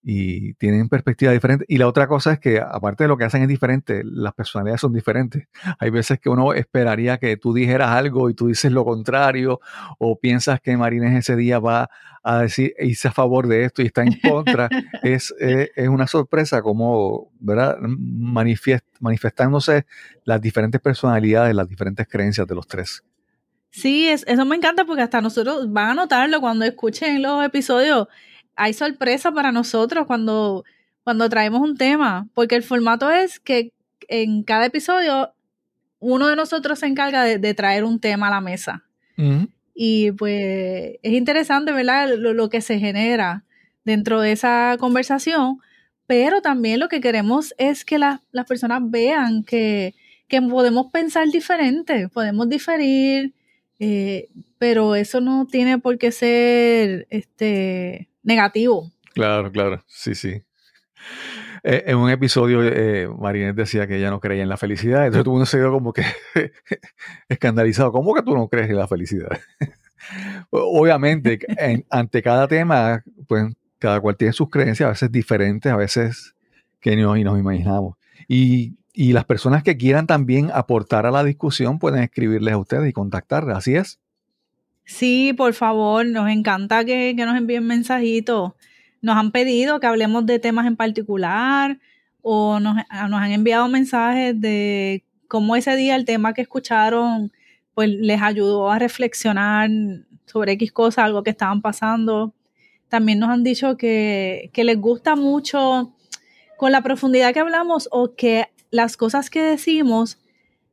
y tienen perspectivas diferentes. Y la otra cosa es que, aparte de lo que hacen es diferente, las personalidades son diferentes. Hay veces que uno esperaría que tú dijeras algo y tú dices lo contrario, o piensas que Marines ese día va a decir, hice a favor de esto y está en contra. es, es, es, una sorpresa como, ¿verdad? Manifiest, manifestándose las diferentes personalidades, las diferentes creencias de los tres. Sí, es, eso me encanta porque hasta nosotros van a notarlo cuando escuchen los episodios. Hay sorpresa para nosotros cuando, cuando traemos un tema, porque el formato es que en cada episodio uno de nosotros se encarga de, de traer un tema a la mesa. Uh -huh. Y pues es interesante, ¿verdad? Lo, lo, que se genera dentro de esa conversación, pero también lo que queremos es que la, las personas vean que, que podemos pensar diferente, podemos diferir, eh, pero eso no tiene por qué ser este, negativo. Claro, claro, sí, sí. Eh, en un episodio, eh, Marinette decía que ella no creía en la felicidad, entonces todo mundo se dio como que escandalizado. ¿Cómo que tú no crees en la felicidad? Obviamente, en, ante cada tema, pues cada cual tiene sus creencias, a veces diferentes, a veces que no, nos imaginamos. Y y las personas que quieran también aportar a la discusión pueden escribirles a ustedes y contactarles, ¿así es? Sí, por favor, nos encanta que, que, nos envíen mensajitos. Nos han pedido que hablemos de temas en particular o nos, nos han enviado mensajes de cómo ese día el tema que escucharon pues les ayudó a reflexionar sobre X cosas, algo que estaban pasando. También nos han dicho que, que les gusta mucho con la profundidad que hablamos o que las cosas que decimos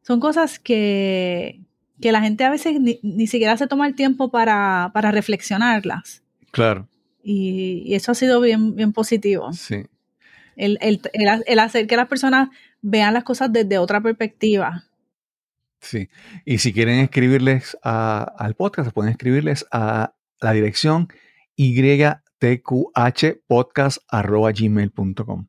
son cosas que, que la gente a veces ni, ni, siquiera se toma el tiempo para, para reflexionarlas. Claro. Y, y, eso ha sido bien, bien positivo. Sí. El, el, el, el, hacer que las personas vean las cosas desde otra perspectiva. Sí. Y si quieren escribirles a, al podcast, pueden escribirles a la dirección ytqhpodcast.gmail.com.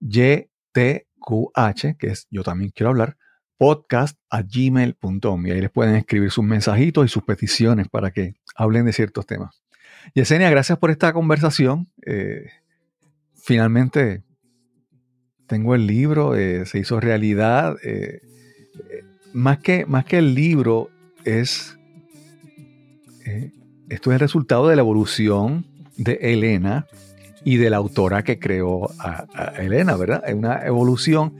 YT QH, que es yo también quiero hablar, podcast a gmail.com. Y ahí les pueden escribir sus mensajitos y sus peticiones para que hablen de ciertos temas. Yesenia, gracias por esta conversación. Eh, finalmente tengo el libro, eh, se hizo realidad. Eh, más, que, más que el libro, es. Esto es el resultado de la evolución de Elena y de la autora que creó a, Elena, ¿verdad? Es una evolución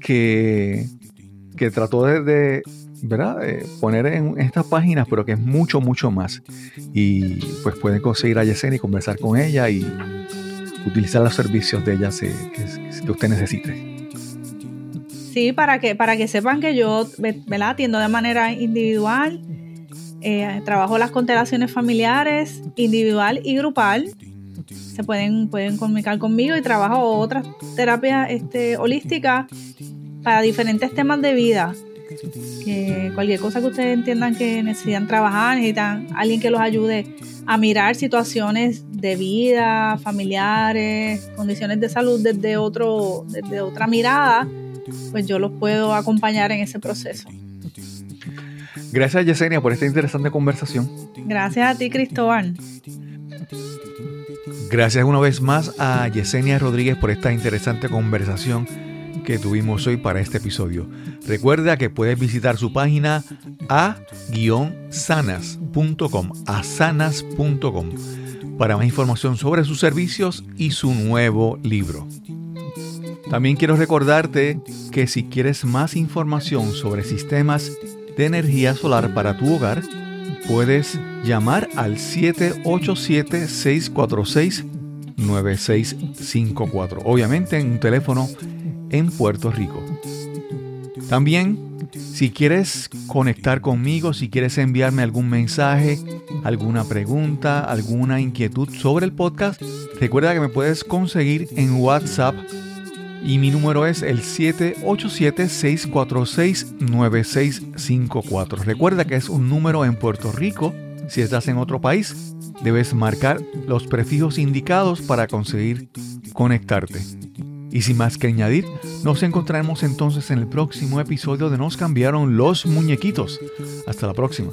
que, que trató de, ¿verdad? Poner en estas páginas, pero que es mucho, mucho más. Y pues pueden conseguir a Yesenia y conversar con ella y, utilizar los servicios de ella que, que usted necesite. Sí, para que, para que sepan que yo la atiendo de manera individual, eh, trabajo las constelaciones familiares, individual y grupal. Se pueden, pueden comunicar conmigo y trabajo otras terapias este, holísticas para diferentes temas de vida. Que cualquier cosa que ustedes entiendan que necesitan trabajar, necesitan alguien que los ayude a mirar situaciones de vida, familiares, condiciones de salud desde, otro, desde otra mirada, pues yo los puedo acompañar en ese proceso. Gracias Yesenia por esta interesante conversación. Gracias a ti Cristóbal. Gracias una vez más a Yesenia Rodríguez por esta interesante conversación que tuvimos hoy para este episodio. Recuerda que puedes visitar su página a-sanas.com, para más información sobre sus servicios y su nuevo libro. También quiero recordarte que si quieres más información sobre sistemas de energía solar para tu hogar, puedes llamar al 787-646-9654. Obviamente en un teléfono en Puerto Rico. También, si quieres conectar conmigo, si quieres enviarme algún mensaje, alguna pregunta, alguna inquietud sobre el podcast, recuerda que me puedes conseguir en WhatsApp y mi número es el 787-646-9654. Recuerda que es un número en Puerto Rico. Si estás en otro país, debes marcar los prefijos indicados para conseguir conectarte. Y sin más que añadir, nos encontraremos entonces en el próximo episodio de Nos cambiaron los muñequitos. Hasta la próxima.